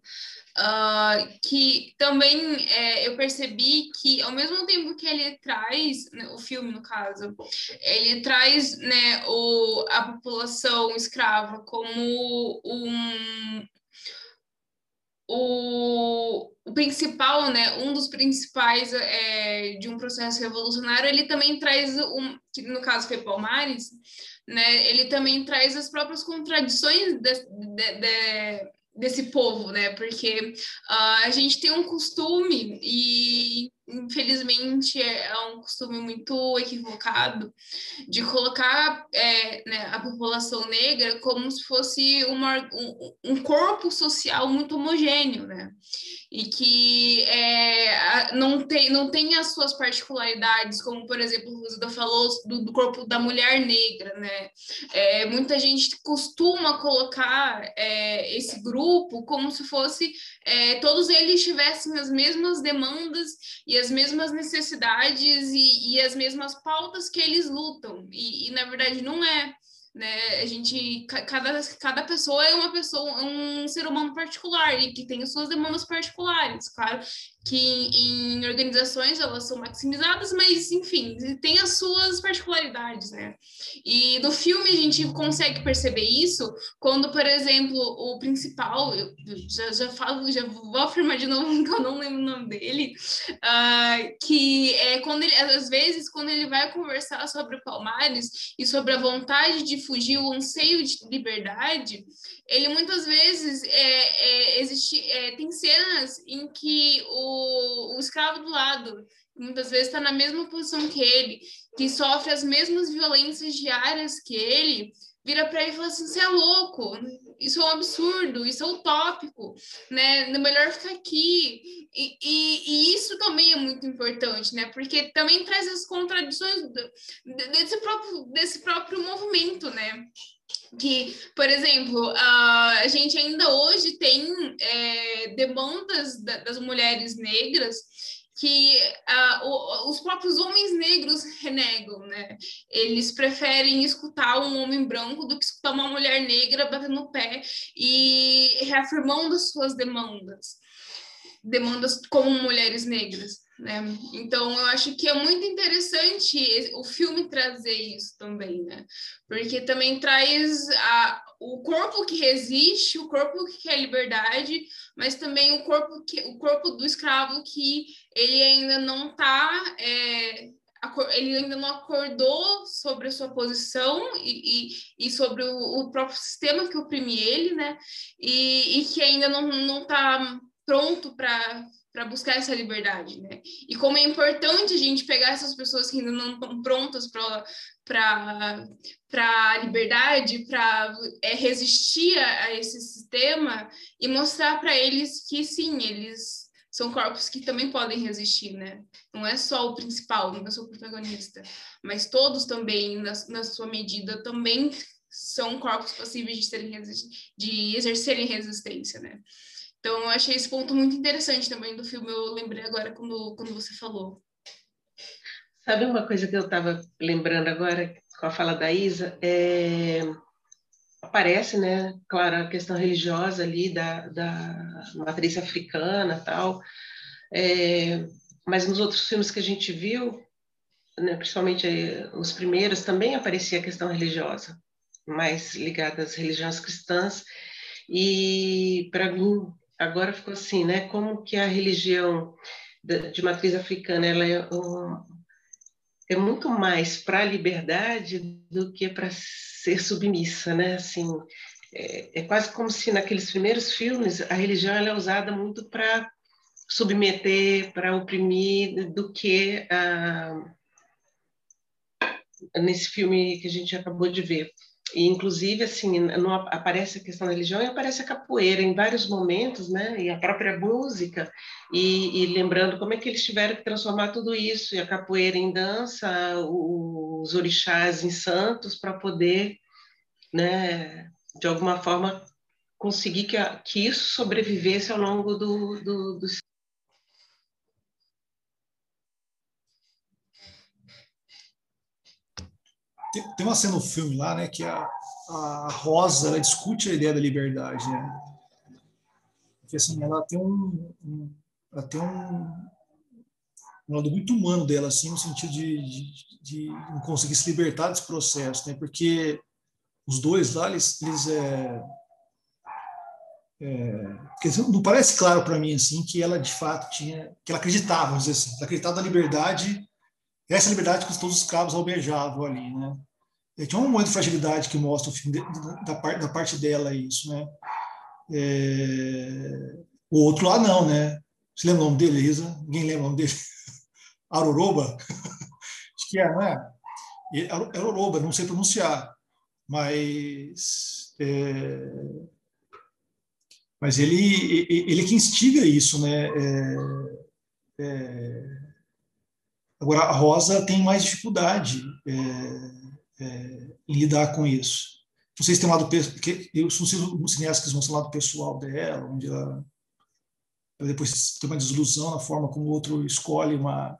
uh, que também é, eu percebi que ao mesmo tempo que ele traz, né, o filme no caso, ele traz né, o, a população escrava como um, o, o principal, né, um dos principais é, de um processo revolucionário, ele também traz, um, que no caso foi Palmares, né, ele também traz as próprias contradições de, de, de, desse povo, né, porque uh, a gente tem um costume e infelizmente é um costume muito equivocado de colocar é, né, a população negra como se fosse uma, um, um corpo social muito homogêneo, né? E que é, não, tem, não tem as suas particularidades, como, por exemplo, o Rosa falou do, do, corpo da mulher negra, né? É, muita gente costuma colocar é, esse grupo como se fosse é, todos eles tivessem as mesmas demandas e as mesmas necessidades e, e as mesmas pautas que eles lutam, e, e na verdade não é né? A gente, cada, cada pessoa é uma pessoa, um ser humano particular e que tem as suas demandas particulares. Claro que em organizações elas são maximizadas, mas enfim, tem as suas particularidades, né? E no filme a gente consegue perceber isso quando, por exemplo, o principal, eu já, já falo, já vou afirmar de novo que eu não lembro o nome dele, uh, que é quando ele, às vezes, quando ele vai conversar sobre Palmares e sobre a vontade de fugir, o anseio de liberdade, ele muitas vezes é, é, existe, é, tem cenas em que o, o escravo do lado muitas vezes está na mesma posição que ele, que sofre as mesmas violências diárias que ele, vira para ele e fala assim: você é louco, isso é um absurdo, isso é utópico, né? É melhor ficar aqui. E, e, e, isso também é muito importante, né? Porque também traz as contradições desse próprio, desse próprio movimento, né? Que, por exemplo, a gente ainda hoje tem é, demandas das mulheres negras que uh, os próprios homens negros renegam, né? Eles preferem escutar um homem branco do que escutar uma mulher negra batendo no pé e reafirmando suas demandas, demandas como mulheres negras. Né? Então, eu acho que é muito interessante o filme trazer isso também, né? Porque também traz a, o corpo que resiste, o corpo que quer liberdade, mas também o corpo, que, o corpo do escravo que ele ainda não está. É, ele ainda não acordou sobre a sua posição e, e, e sobre o, o, próprio sistema que oprime ele, né? E, e que ainda não está pronto para buscar essa liberdade, né? E como é importante a gente pegar essas pessoas que ainda não estão prontas para a liberdade, para é, resistir a, a, esse sistema e mostrar para eles que sim, eles são corpos que também podem resistir, né? Não é só o principal, não é só o protagonista, mas todos também, na, na sua medida, também são corpos passíveis de, serem de exercerem resistência, né? Então, eu achei esse ponto muito interessante também do filme. Eu lembrei agora quando, quando você falou. Sabe uma coisa que eu estava lembrando agora com a fala da Isa? É... Aparece, né, claro, a questão religiosa ali da, da matriz africana tal, é... mas nos outros filmes que a gente viu, né, principalmente os primeiros, também aparecia a questão religiosa, mais ligada às religiões cristãs, E para mim agora ficou assim, né? Como que a religião de matriz africana ela é, um, é muito mais para a liberdade do que para ser submissa, né? Assim, é, é, quase como se naqueles primeiros filmes a religião ela é usada muito para submeter, para oprimir, do que ah, nesse filme que a gente acabou de ver. E, inclusive, assim, não aparece a questão da religião e aparece a capoeira em vários momentos, né? E a própria música, e, e, lembrando como é que eles tiveram que transformar tudo isso, e a capoeira em dança, os orixás em santos, para poder, né, de alguma forma, conseguir que, que isso sobrevivesse ao longo do, do, do tem, tem uma cena no filme lá, né, que a, a Rosa ela discute a ideia da liberdade, né? Porque assim, ela tem um, um ela tem um, um lado muito humano dela, assim, no sentido de, de, de, não conseguir se libertar desse processo, né? Porque os dois lá, eles, eles é, é, não parece claro para mim assim que ela de fato tinha, que ela acreditava, vamos dizer assim, ela acreditava na liberdade essa liberdade que todos os cabos almejavam ali, né? E tinha um momento de fragilidade que mostra o filme da, parte, da parte dela isso, né? É, o outro lá não, né? Você lembra o nome dele, Isa? Ninguém lembra o nome dele? Aroroba? Acho que é, não é? Aroroba, não sei pronunciar, mas é, mas ele ele é que instiga isso, né? É, é, Agora, a Rosa tem mais dificuldade é, é, em lidar com isso. Não sei se tem um lado. Porque eu não sei os cineastas que o lado pessoal dela, onde ela, ela, depois tem uma desilusão na forma como o outro escolhe uma,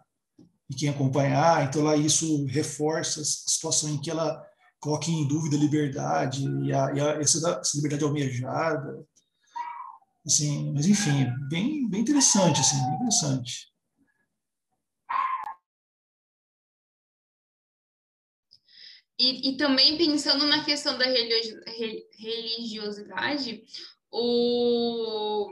e quem acompanhar. Então, ela, isso reforça a situação em que ela coloca em dúvida a liberdade e, a, e a, essa, essa, liberdade almejada. Assim, mas, enfim, bem, bem interessante. Assim, bem interessante. E, e também pensando na questão da religiosidade, o...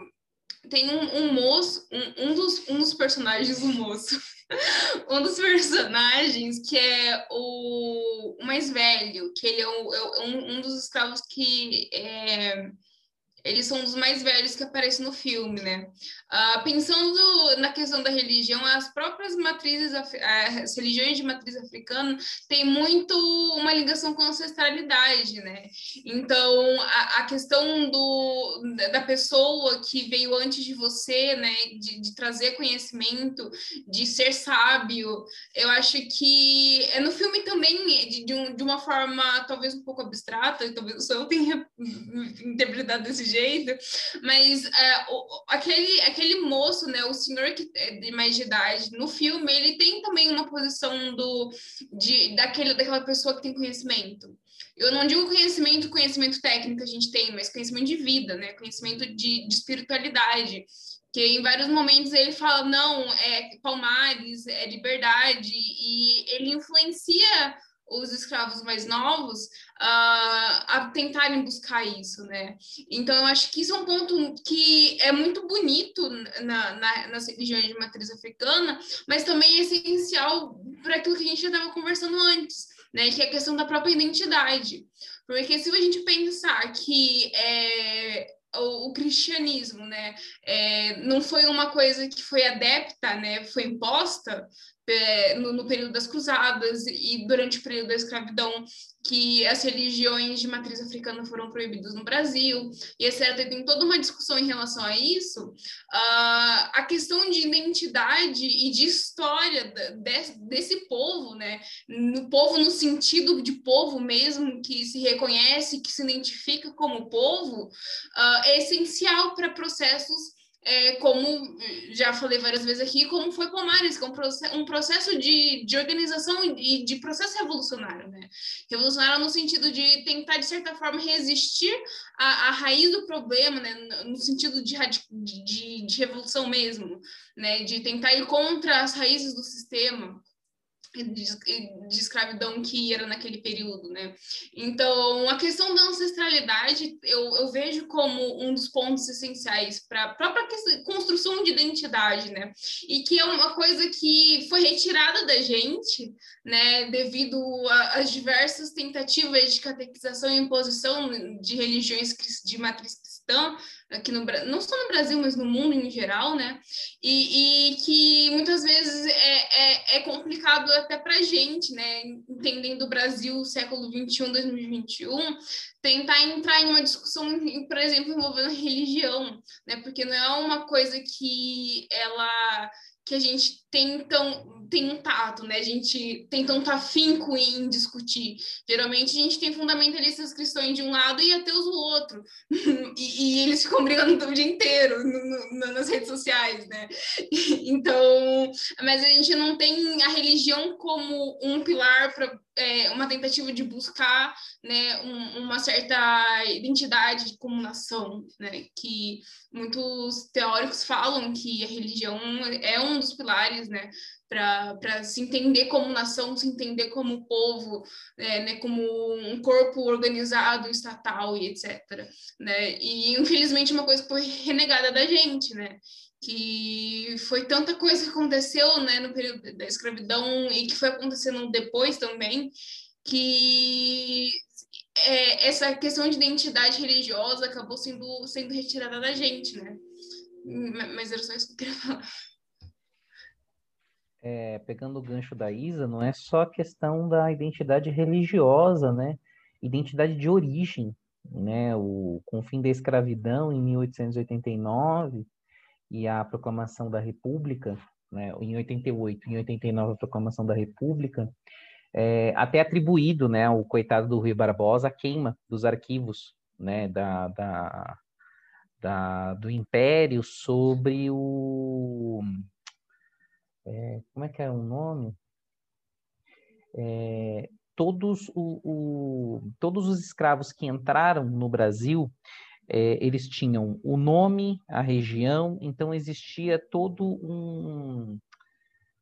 tem um, um moço, um, um, dos, um dos personagens, o um moço, um dos personagens que é o, o mais velho, que ele é, o, é um, um dos escravos que é, eles são os mais velhos que aparecem no filme, né? Uh, pensando na questão da religião, as próprias matrizes, as religiões de matriz africana têm muito uma ligação com a ancestralidade, né? Então, a, a questão do, da pessoa que veio antes de você, né? De, de, trazer conhecimento, de ser sábio, eu acho que é no filme também, de, de, um, de uma forma talvez um pouco abstrata, talvez eu tenha interpretado desse jeito, mas é, o, aquele, aquele moço, né, o senhor que é de mais de idade, no filme, ele tem também uma posição do, de, daquele, daquela pessoa que tem conhecimento. Eu não digo conhecimento, conhecimento técnico que a gente tem, mas conhecimento de vida, né, conhecimento de, de espiritualidade que em vários momentos ele fala não é Palmares é liberdade e ele influencia os escravos mais novos uh, a tentarem buscar isso, né? Então, eu acho que isso é um ponto que é muito bonito na, na, nas religiões de matriz africana, mas também é essencial para aquilo que a gente já estava conversando antes, né? Que é a questão da própria identidade. Porque se a gente pensar que é, o, o, cristianismo, né, é, não foi uma coisa que foi adepta, né, foi imposta, é, no, no, período das cruzadas e durante o período da escravidão, que as religiões de matriz africana foram proibidas no Brasil, e etc. E tem toda uma discussão em relação a isso. Uh, a questão de identidade e de história de, desse povo, né? No povo no sentido de povo mesmo, que se reconhece, que se identifica como povo, uh, é essencial para processos é, como já falei várias vezes aqui, como foi Palmares, que é um, um processo de, de organização e de processo revolucionário, né? Revolucionário no sentido de tentar, de certa forma, resistir à, à raiz do problema, né? No sentido de, de, de revolução mesmo, né? De tentar ir contra as raízes do sistema. De, escravidão que era naquele período, né? Então, a questão da ancestralidade eu, eu vejo como um dos pontos essenciais para a própria construção de identidade, né? E que é uma coisa que foi retirada da gente, né? Devido às diversas tentativas de catequização e imposição de religiões de matriz cristã, aqui no não só no Brasil, mas no mundo em geral, né? E, e que muitas vezes é, é, é complicado até para a gente, né? Entendendo o Brasil século 21, 2021, tentar entrar em uma discussão, por exemplo, envolvendo religião, né? Porque não é uma coisa que ela que a gente tem, tão, tem um tato, né? A gente tem tanto afinco em discutir. Geralmente a gente tem fundamentalistas cristãos de um lado e ateus do outro. e, e, eles ficam brigando o dia inteiro no, no, nas redes sociais, né? então, mas a gente não tem a religião como um pilar para é, uma tentativa de buscar né, um, uma certa identidade como nação, né? Que muitos teóricos falam que a religião é um dos pilares né, para se entender como nação, se entender como povo, é, né, como um corpo organizado, estatal e etc. Né? E infelizmente uma coisa que foi renegada da gente, né? que foi tanta coisa que aconteceu né, no período da escravidão e que foi acontecendo depois também, que é, essa questão de identidade religiosa acabou sendo, sendo retirada da gente, né? Mas era só isso que eu queria falar é, pegando o gancho da Isa, não é só a questão da identidade religiosa, né? Identidade de origem, né? O, com o fim da escravidão em 1889 e a proclamação da República, né? Em 88, em 89 a proclamação da República, é, até atribuído, né, ao coitado do Rui Barbosa a queima dos arquivos, né, da, da, da do Império sobre o é, como é que é o nome? É, todos, o, o, todos os escravos que entraram no Brasil, é, eles tinham o nome, a região, então existia todo um.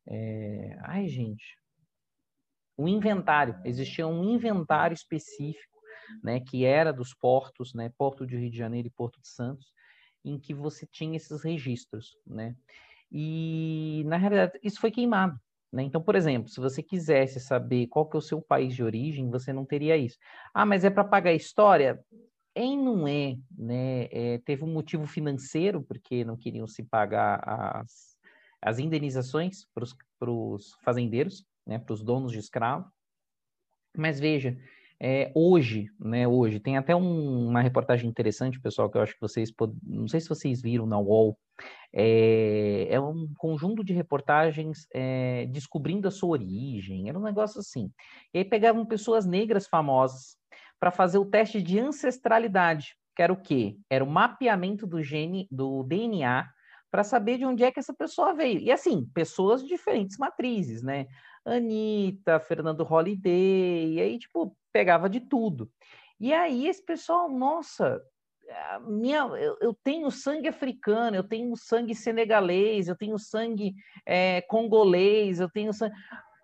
É, ai, gente. Um inventário, existia um inventário específico, né, que era dos portos, né, Porto de Rio de Janeiro e Porto de Santos, em que você tinha esses registros, né? E, na realidade, isso foi queimado. Né? Então, por exemplo, se você quisesse saber qual que é o seu país de origem, você não teria isso. Ah, mas é para pagar a história? Em não é, né? É, teve um motivo financeiro, porque não queriam se pagar as, as indenizações para os fazendeiros, né? para os donos de escravo. Mas veja, é, hoje, né, hoje, tem até um, uma reportagem interessante, pessoal, que eu acho que vocês, pod... não sei se vocês viram na UOL, é, é um conjunto de reportagens é, descobrindo a sua origem, era um negócio assim. E aí pegavam pessoas negras famosas para fazer o teste de ancestralidade, que era o quê? Era o mapeamento do gene, do DNA, para saber de onde é que essa pessoa veio. E assim, pessoas de diferentes matrizes, né? Anitta, Fernando Holliday, e aí, tipo, pegava de tudo. E aí esse pessoal, nossa, minha, eu, eu, tenho sangue africano, eu tenho sangue senegalês, eu tenho sangue é, congolês, eu tenho sangue.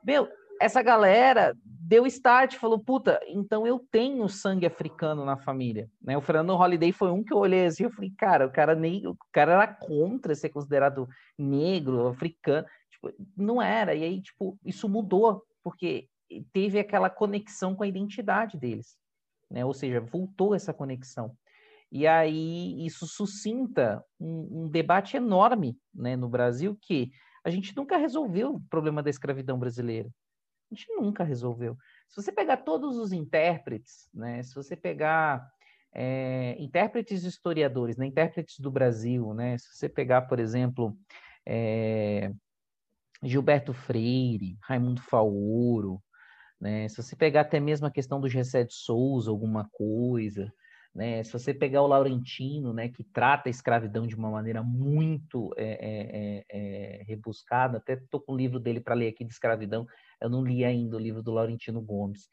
Meu, essa galera deu start, falou, puta, então eu tenho sangue africano na família. Né? O Fernando Holiday foi um que eu olhei assim, eu falei, cara, o cara nem, o cara era contra ser considerado negro, africano. Tipo, não era. E aí, tipo, isso mudou, porque teve aquela conexão com a identidade deles, né? Ou seja, voltou essa conexão. E aí isso suscita um, um debate enorme, né, no Brasil que a gente nunca resolveu o problema da escravidão brasileira. A gente nunca resolveu. Se você pegar todos os intérpretes, né, se você pegar é, intérpretes historiadores, né, intérpretes do Brasil, né, se você pegar, por exemplo, é, Gilberto Freire, Raimundo Faoro, né? Se você pegar até mesmo a questão do Gessé de Souza, alguma coisa, né? Se você pegar o Laurentino, né, que trata a escravidão de uma maneira muito é, é, é, rebuscada, até estou com o livro dele para ler aqui de escravidão, eu não li ainda o livro do Laurentino Gomes.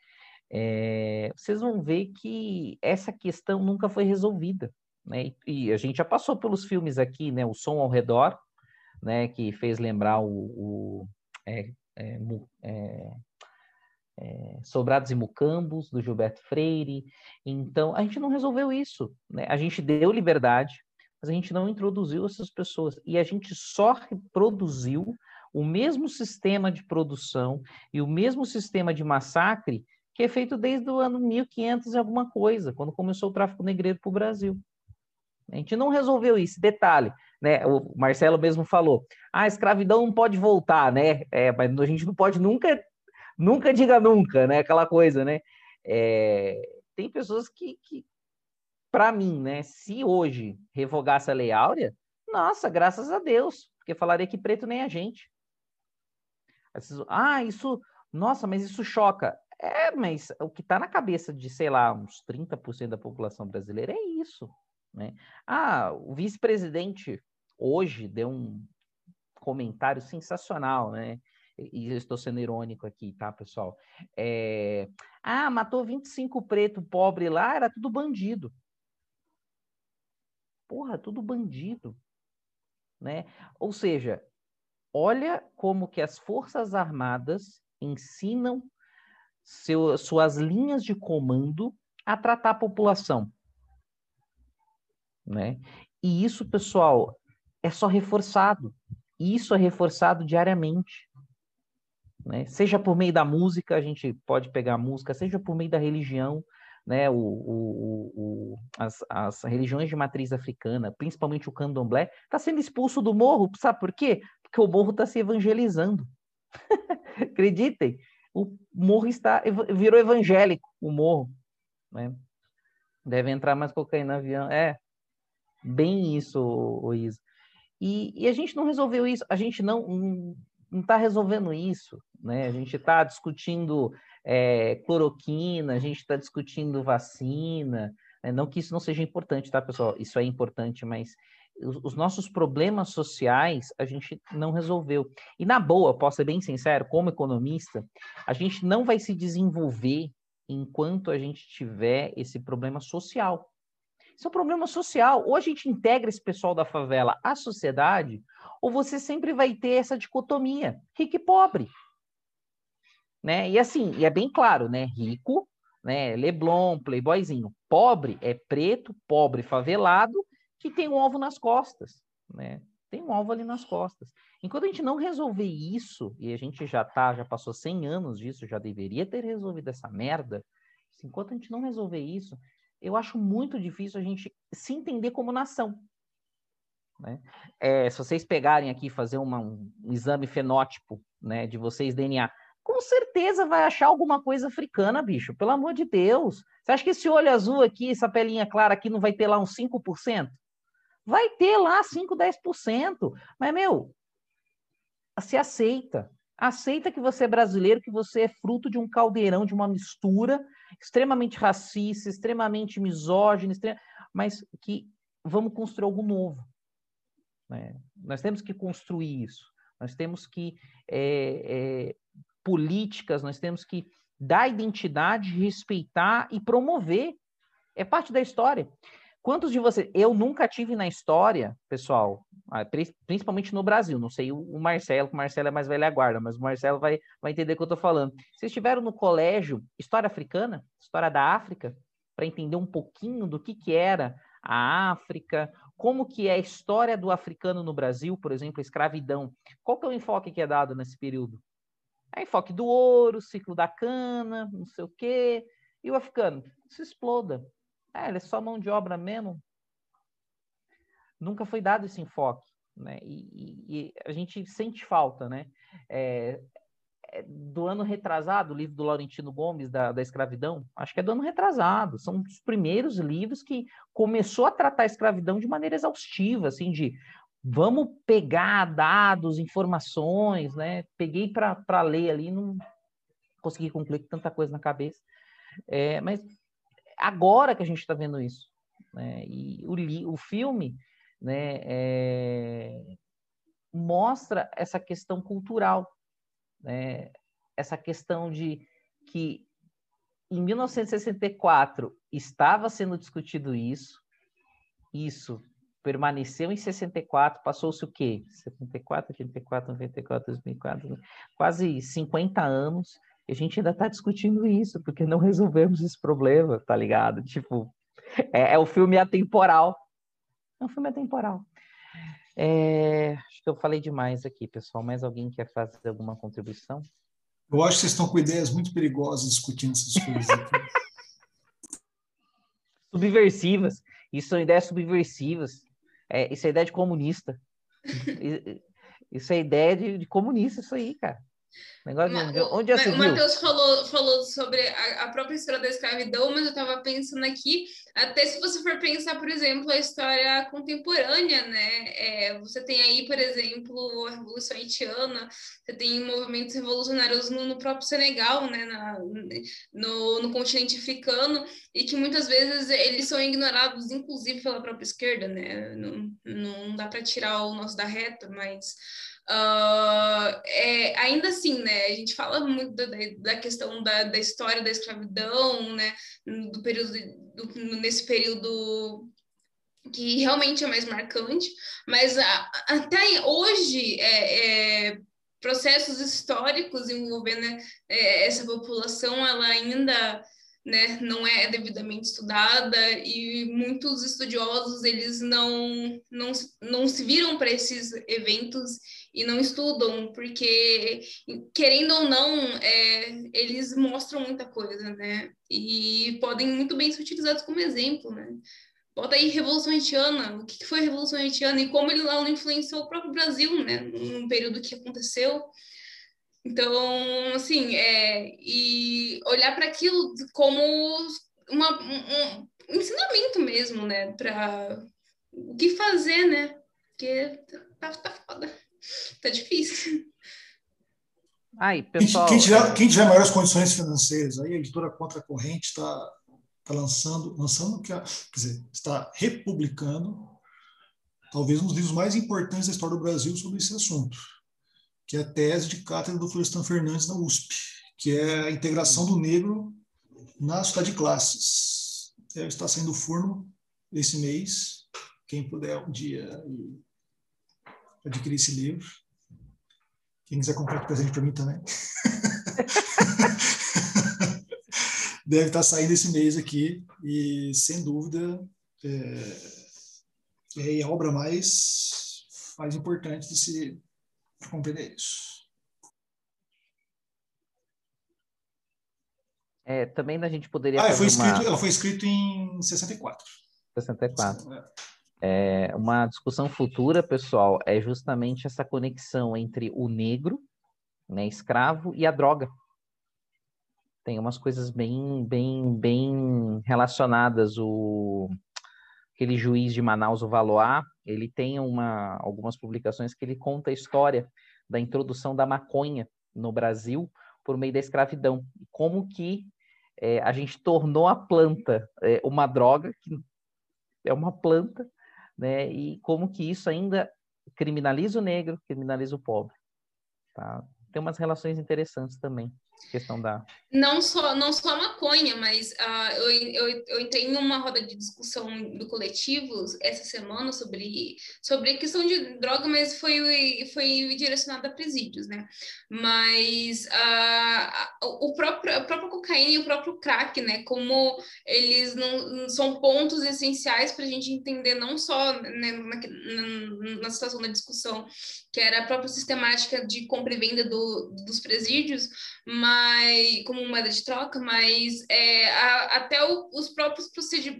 É, vocês vão ver que essa questão nunca foi resolvida. Né? E, a gente já passou pelos filmes aqui, né? O Som ao Redor, né? que fez lembrar o, o é, é, é, é, Sobrados e Mucambos, do Gilberto Freire. Então, a gente não resolveu isso. Né? A gente deu liberdade, mas a gente não introduziu essas pessoas. E a gente só reproduziu o mesmo sistema de produção e o mesmo sistema de massacre que é feito desde o ano 1500 e alguma coisa, quando começou o tráfico negreiro para o Brasil. A gente não resolveu isso. Detalhe, né? O Marcelo mesmo falou: ah, a escravidão não pode voltar, né? É, mas a gente não pode nunca nunca diga nunca, né? Aquela coisa, né? É, tem pessoas que, que para mim, né? Se hoje revogasse a Lei Áurea, nossa, graças a Deus, porque falaria que preto nem a gente. Ah, isso, nossa, mas isso choca. É, mas o que está na cabeça de, sei lá, uns 30% da população brasileira é isso. Né? Ah, o vice-presidente hoje deu um comentário sensacional, né? e eu estou sendo irônico aqui, tá, pessoal? É... Ah, matou 25 preto pobre lá, era tudo bandido. Porra, tudo bandido. Né? Ou seja, olha como que as Forças Armadas ensinam seu, suas linhas de comando a tratar a população. Né? E isso, pessoal, é só reforçado. Isso é reforçado diariamente. Né? Seja por meio da música, a gente pode pegar música, seja por meio da religião, né? O, o, o, as, as religiões de matriz africana, principalmente o candomblé, está sendo expulso do morro. Sabe por quê? Porque o morro está se evangelizando. Acreditem, o morro está virou evangélico, o morro. Né? Deve entrar mais cocaína no avião. É, bem isso, Isa. E, e, a gente não resolveu isso, a gente não não está resolvendo isso, né? A gente está discutindo é, cloroquina, a gente está discutindo vacina, né? não que isso não seja importante, tá, pessoal? Isso é importante, mas os, os, nossos problemas sociais a gente não resolveu. E na boa, posso ser bem sincero, como economista, a gente não vai se desenvolver enquanto a gente tiver esse problema social. Isso é um problema social. Ou a gente integra esse pessoal da favela à sociedade, ou você sempre vai ter essa dicotomia, rico e pobre. Né? E assim, e é bem claro, né? Rico, né? Leblon, playboyzinho. Pobre é preto, pobre favelado, que tem um alvo nas costas, né? Tem um alvo ali nas costas. Enquanto a gente não resolver isso, e a gente já tá, já passou 100 anos disso, já deveria ter resolvido essa merda. Enquanto a gente não resolver isso, eu acho muito difícil a gente se entender como nação. Né? É, se vocês pegarem aqui fazer uma, um, um, exame fenótipo né, de vocês DNA, com certeza vai achar alguma coisa africana, bicho. Pelo amor de Deus. Você acha que esse olho azul aqui, essa pelinha clara aqui, não vai ter lá uns 5%? Vai ter lá 5, 10%. Mas, meu, se aceita. Aceita que você é brasileiro, que você é fruto de um caldeirão, de uma mistura extremamente racista, extremamente misógino, mas que vamos construir algo novo. Né? Nós temos que construir isso. Nós temos que é, é, políticas, nós temos que dar identidade, respeitar e promover. É parte da história. Quantos de vocês? Eu nunca tive na história, pessoal, ah, principalmente no Brasil. Não sei o Marcelo, o Marcelo é mais velha guarda, mas o Marcelo vai, vai entender o que eu estou falando. Vocês estiveram no colégio História Africana, História da África, para entender um pouquinho do que, que era a África, como que é a história do africano no Brasil, por exemplo, a escravidão. Qual que é o enfoque que é dado nesse período? É enfoque do ouro, ciclo da cana, não sei o quê. E o africano? Se exploda. É, ele é só mão de obra mesmo. Nunca foi dado esse enfoque, né? E, e, e a gente sente falta, né? É, é, do ano retrasado, o livro do Laurentino Gomes, da, da escravidão, acho que é do ano retrasado, são os primeiros livros que começou a tratar a escravidão de maneira exaustiva, assim, de vamos pegar dados, informações, né? Peguei para ler ali, não consegui concluir tanta coisa na cabeça. É, mas agora que a gente está vendo isso. Né? E o, o filme né, é, mostra essa questão cultural, né? essa questão de que em 1964 estava sendo discutido isso, isso permaneceu em 64, passou-se o quê? 74, 84, 94, 2004, quase 50 anos, e a gente ainda está discutindo isso, porque não resolvemos esse problema, tá ligado? Tipo, é, é o filme atemporal. É um filme atemporal. É, acho que eu falei demais aqui, pessoal. Mais alguém quer fazer alguma contribuição? Eu acho que vocês estão com ideias muito perigosas discutindo essas coisas aqui. subversivas. Isso são ideias subversivas. É, isso é ideia de comunista. isso é ideia de, de comunista, isso aí, cara. Negócio Ma, de, onde já se o Matheus falou, falou sobre a, a, própria história da escravidão, mas eu estava pensando aqui, até se você for pensar, por exemplo, a história contemporânea, né? É, você tem aí, por exemplo, a Revolução Haitiana, você tem movimentos revolucionários no, no próprio Senegal, né? Na, no, no continente africano, e que muitas vezes eles são ignorados, inclusive pela própria esquerda, né? Não, não dá para tirar o nosso da reta, mas Uh, é, ainda assim, né, a gente fala muito da, da questão da, da, história da escravidão, né, do período, do, nesse período que realmente é mais marcante, mas a, até hoje é, é, processos históricos envolvendo né, é, essa população, ela ainda né, não é devidamente estudada e muitos estudiosos eles não, não, não se viram para esses eventos e não estudam, porque, querendo ou não, é, eles mostram muita coisa, né? E podem muito bem ser utilizados como exemplo, né? Bota aí Revolução Haitiana, o que foi a Revolução Haitiana e como ele lá influenciou o próprio Brasil, né? No período que aconteceu. Então, assim, é, e olhar para aquilo como uma, um, ensinamento mesmo, né? Para o que fazer, né? Porque tá, tá foda. Tá difícil. Aí, pessoal... Quem, tiver, quem tiver maiores condições financeiras, aí a editora Contra a Corrente está tá lançando, lançando quer dizer, está republicando talvez um dos livros mais importantes da história do Brasil sobre esse assunto, que é a tese de cátedra do Florestan Fernandes na USP, que é a integração do negro na sociedade de classes. É, está saindo do forno esse mês. Quem puder um dia adquirir esse livro. Quem quiser comprar de presente para mim também. Deve estar saindo esse mês aqui e, sem dúvida, é, é a obra mais, mais importante de se compreender isso. É, também a gente poderia. Ah, foi escrito, uma... ela foi escrito em 64. 64. É. É, uma discussão futura, pessoal, é justamente essa conexão entre o negro, né, escravo, e a droga. Tem umas coisas bem, bem, bem relacionadas. O aquele juiz de Manaus, o Valois, ele tem uma, algumas publicações que ele conta a história da introdução da maconha no Brasil por meio da escravidão. Como que é, a gente tornou a planta é, uma droga, que é uma planta, né? E como que isso ainda criminaliza o negro, criminaliza o pobre, tá? Tem umas relações interessantes também questão da. Não só, não só a maconha, mas uh, eu, eu, eu entrei em uma roda de discussão do coletivo essa semana sobre, sobre a questão de droga, mas foi, foi direcionada a presídios, né? Mas uh, o próprio, a própria cocaína e o próprio crack, né? Como eles não são pontos essenciais para a gente entender não só né, na, na, na situação da discussão, que era a própria sistemática de compra e venda do, dos presídios, mas como moeda de troca, mas é, a, até o, os próprios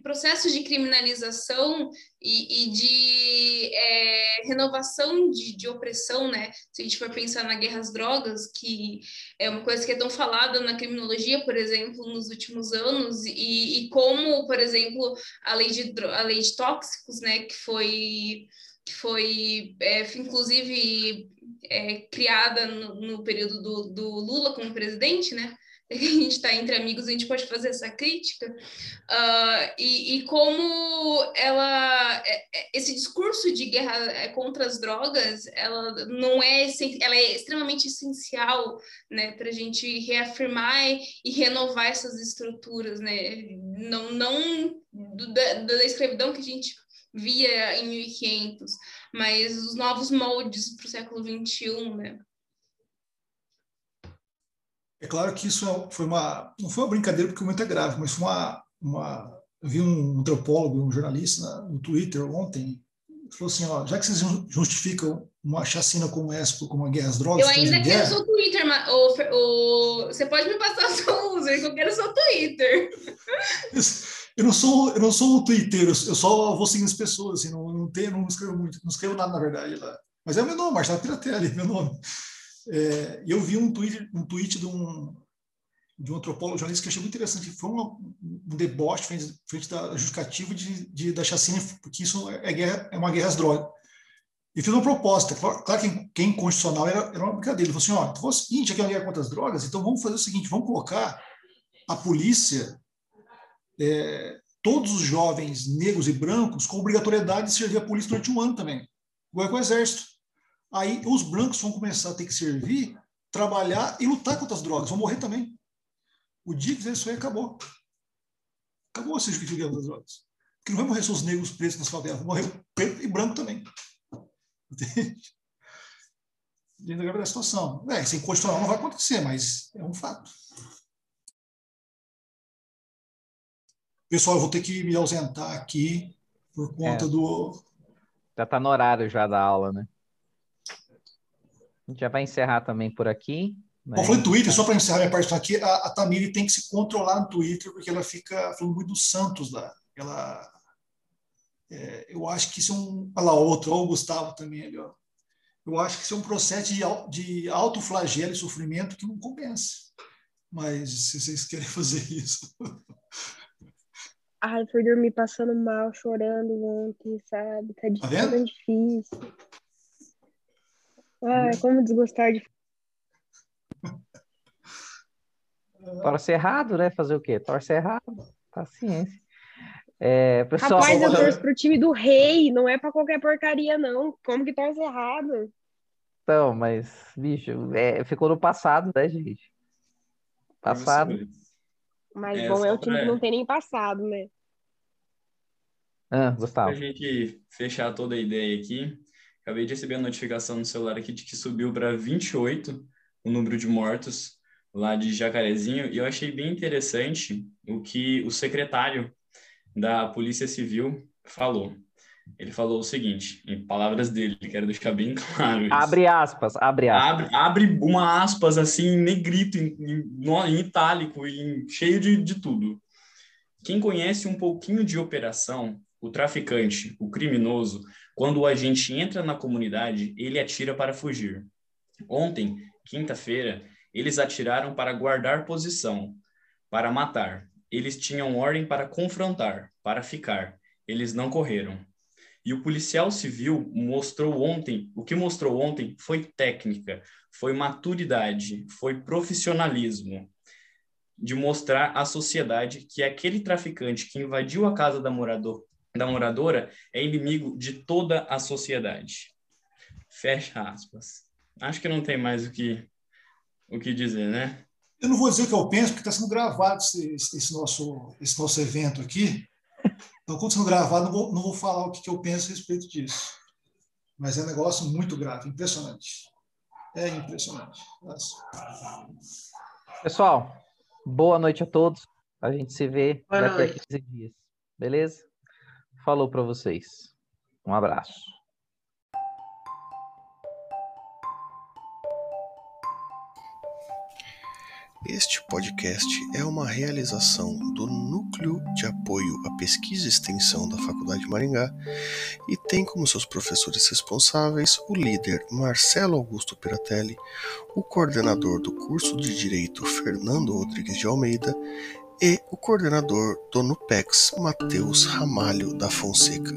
processos de criminalização e, e de é, renovação de, de, opressão, né? Se a gente for pensar na guerra às drogas, que é uma coisa que é tão falada na criminologia, por exemplo, nos últimos anos, e, e como, por exemplo, a lei de, a lei de tóxicos, né, que foi que foi, é, inclusive, é, criada no, no período do, do, Lula como presidente, né? A gente está entre amigos, a gente pode fazer essa crítica. Uh, e, e, como ela, é, é, esse discurso de guerra é, contra as drogas, ela não é, ela é extremamente essencial, né, para a gente reafirmar e renovar essas estruturas, né? Não, não da, da escravidão que a gente via em 1500, mas os novos moldes para o século XXI, né? É claro que isso foi uma não foi uma brincadeira porque o momento é grave, mas foi uma, uma eu vi um antropólogo, um jornalista no Twitter ontem falou assim, ó, já que vocês justificam uma chacina como essa como uma guerra às drogas... Eu ainda quero o seu Twitter, mas, o, o, você pode me passar o seu user, que eu quero o seu Twitter. Eu não sou, eu não sou um Twitter, eu só vou seguindo as pessoas, assim, não, não, tenho, não escrevo muito, não escrevo nada, na verdade. Lá. Mas é o meu nome, Marcelo Piratelli, meu nome. É, eu vi um tweet, um tweet de um, de um antropólogo jornalista que achei muito interessante. Foi um, um deboche frente, frente da justificativa de, de, da chacina, porque isso é, guerra, é uma guerra às drogas. E fez uma proposta. Claro, claro que quem constitucional era, era uma brincadeira. Ele falou assim: ó, então é o seguinte, aqui é uma guerra contra as drogas, então vamos fazer o seguinte: vamos colocar a polícia, é, todos os jovens negros e brancos, com obrigatoriedade de servir a polícia durante um ano também, igual com o exército. Aí os brancos vão começar a ter que servir, trabalhar e lutar contra as drogas, vão morrer também. O dia que fizer isso aí, acabou. Acabou a certificação das drogas. Porque não vai morrer só os negros presos nas favelas, vai morrer preto e branco também. Entende? Dentro da situação. É, sem constitucional não vai acontecer, mas é um fato. Pessoal, eu vou ter que me ausentar aqui por conta é. do. Já está no horário já da aula, né? A gente já vai encerrar também por aqui. Né? Bom, falando Twitter, só para encerrar minha parte aqui, a, a Tamiri tem que se controlar no Twitter, porque ela fica falando muito do Santos lá. Ela, é, eu acho que isso é um. Olha lá, outro, olha o Gustavo também ali, ó. Eu acho que isso é um processo de, de alto flagelo e sofrimento que não compensa. Mas se vocês querem fazer isso. Ai, fui dormir passando mal, chorando ontem, sabe? Tá, tá difícil. Ai, como desgostar de Torce errado, né? Fazer o quê? Torce errado. Paciência. É, pessoal, Rapaz, eu torço pro time do rei, não é para qualquer porcaria, não. Como que torce errado? Então, mas, bicho, é, ficou no passado, né, gente? Passado. Mas é, bom é o time pra... que não tem nem passado, né? Ah, Gustavo. Pra gente fechar toda a ideia aqui, acabei de receber a notificação no celular aqui de que subiu para 28 o número de mortos lá de Jacarezinho, e eu achei bem interessante o que o secretário da Polícia Civil falou. Ele falou o seguinte, em palavras dele, quero deixar bem claro. Isso. Abre aspas, abre aspas. Abre, abre uma aspas assim, em negrito, em, em, em itálico, em, cheio de, de tudo. Quem conhece um pouquinho de operação, o traficante, o criminoso, quando o agente entra na comunidade, ele atira para fugir. Ontem, quinta-feira, eles atiraram para guardar posição, para matar. Eles tinham ordem para confrontar, para ficar. Eles não correram. E o policial civil mostrou ontem, o que mostrou ontem foi técnica, foi maturidade, foi profissionalismo de mostrar à sociedade que aquele traficante que invadiu a casa da, morador, da moradora é inimigo de toda a sociedade. Fecha aspas. Acho que não tem mais o que o que dizer, né? Eu não vou dizer o que eu penso, porque está sendo gravado esse, esse, nosso, esse nosso evento aqui. Então, quando está sendo gravado, não vou, não vou falar o que, que eu penso a respeito disso. Mas é um negócio muito grave, impressionante. É impressionante. Nossa. Pessoal, boa noite a todos. A gente se vê daqui a 15 dias. Beleza? Falou para vocês. Um abraço. Este podcast é uma realização do Núcleo de Apoio à Pesquisa e Extensão da Faculdade Maringá e tem como seus professores responsáveis o líder Marcelo Augusto Piratelli, o coordenador do curso de Direito Fernando Rodrigues de Almeida e o coordenador do NUPEX Matheus Ramalho da Fonseca.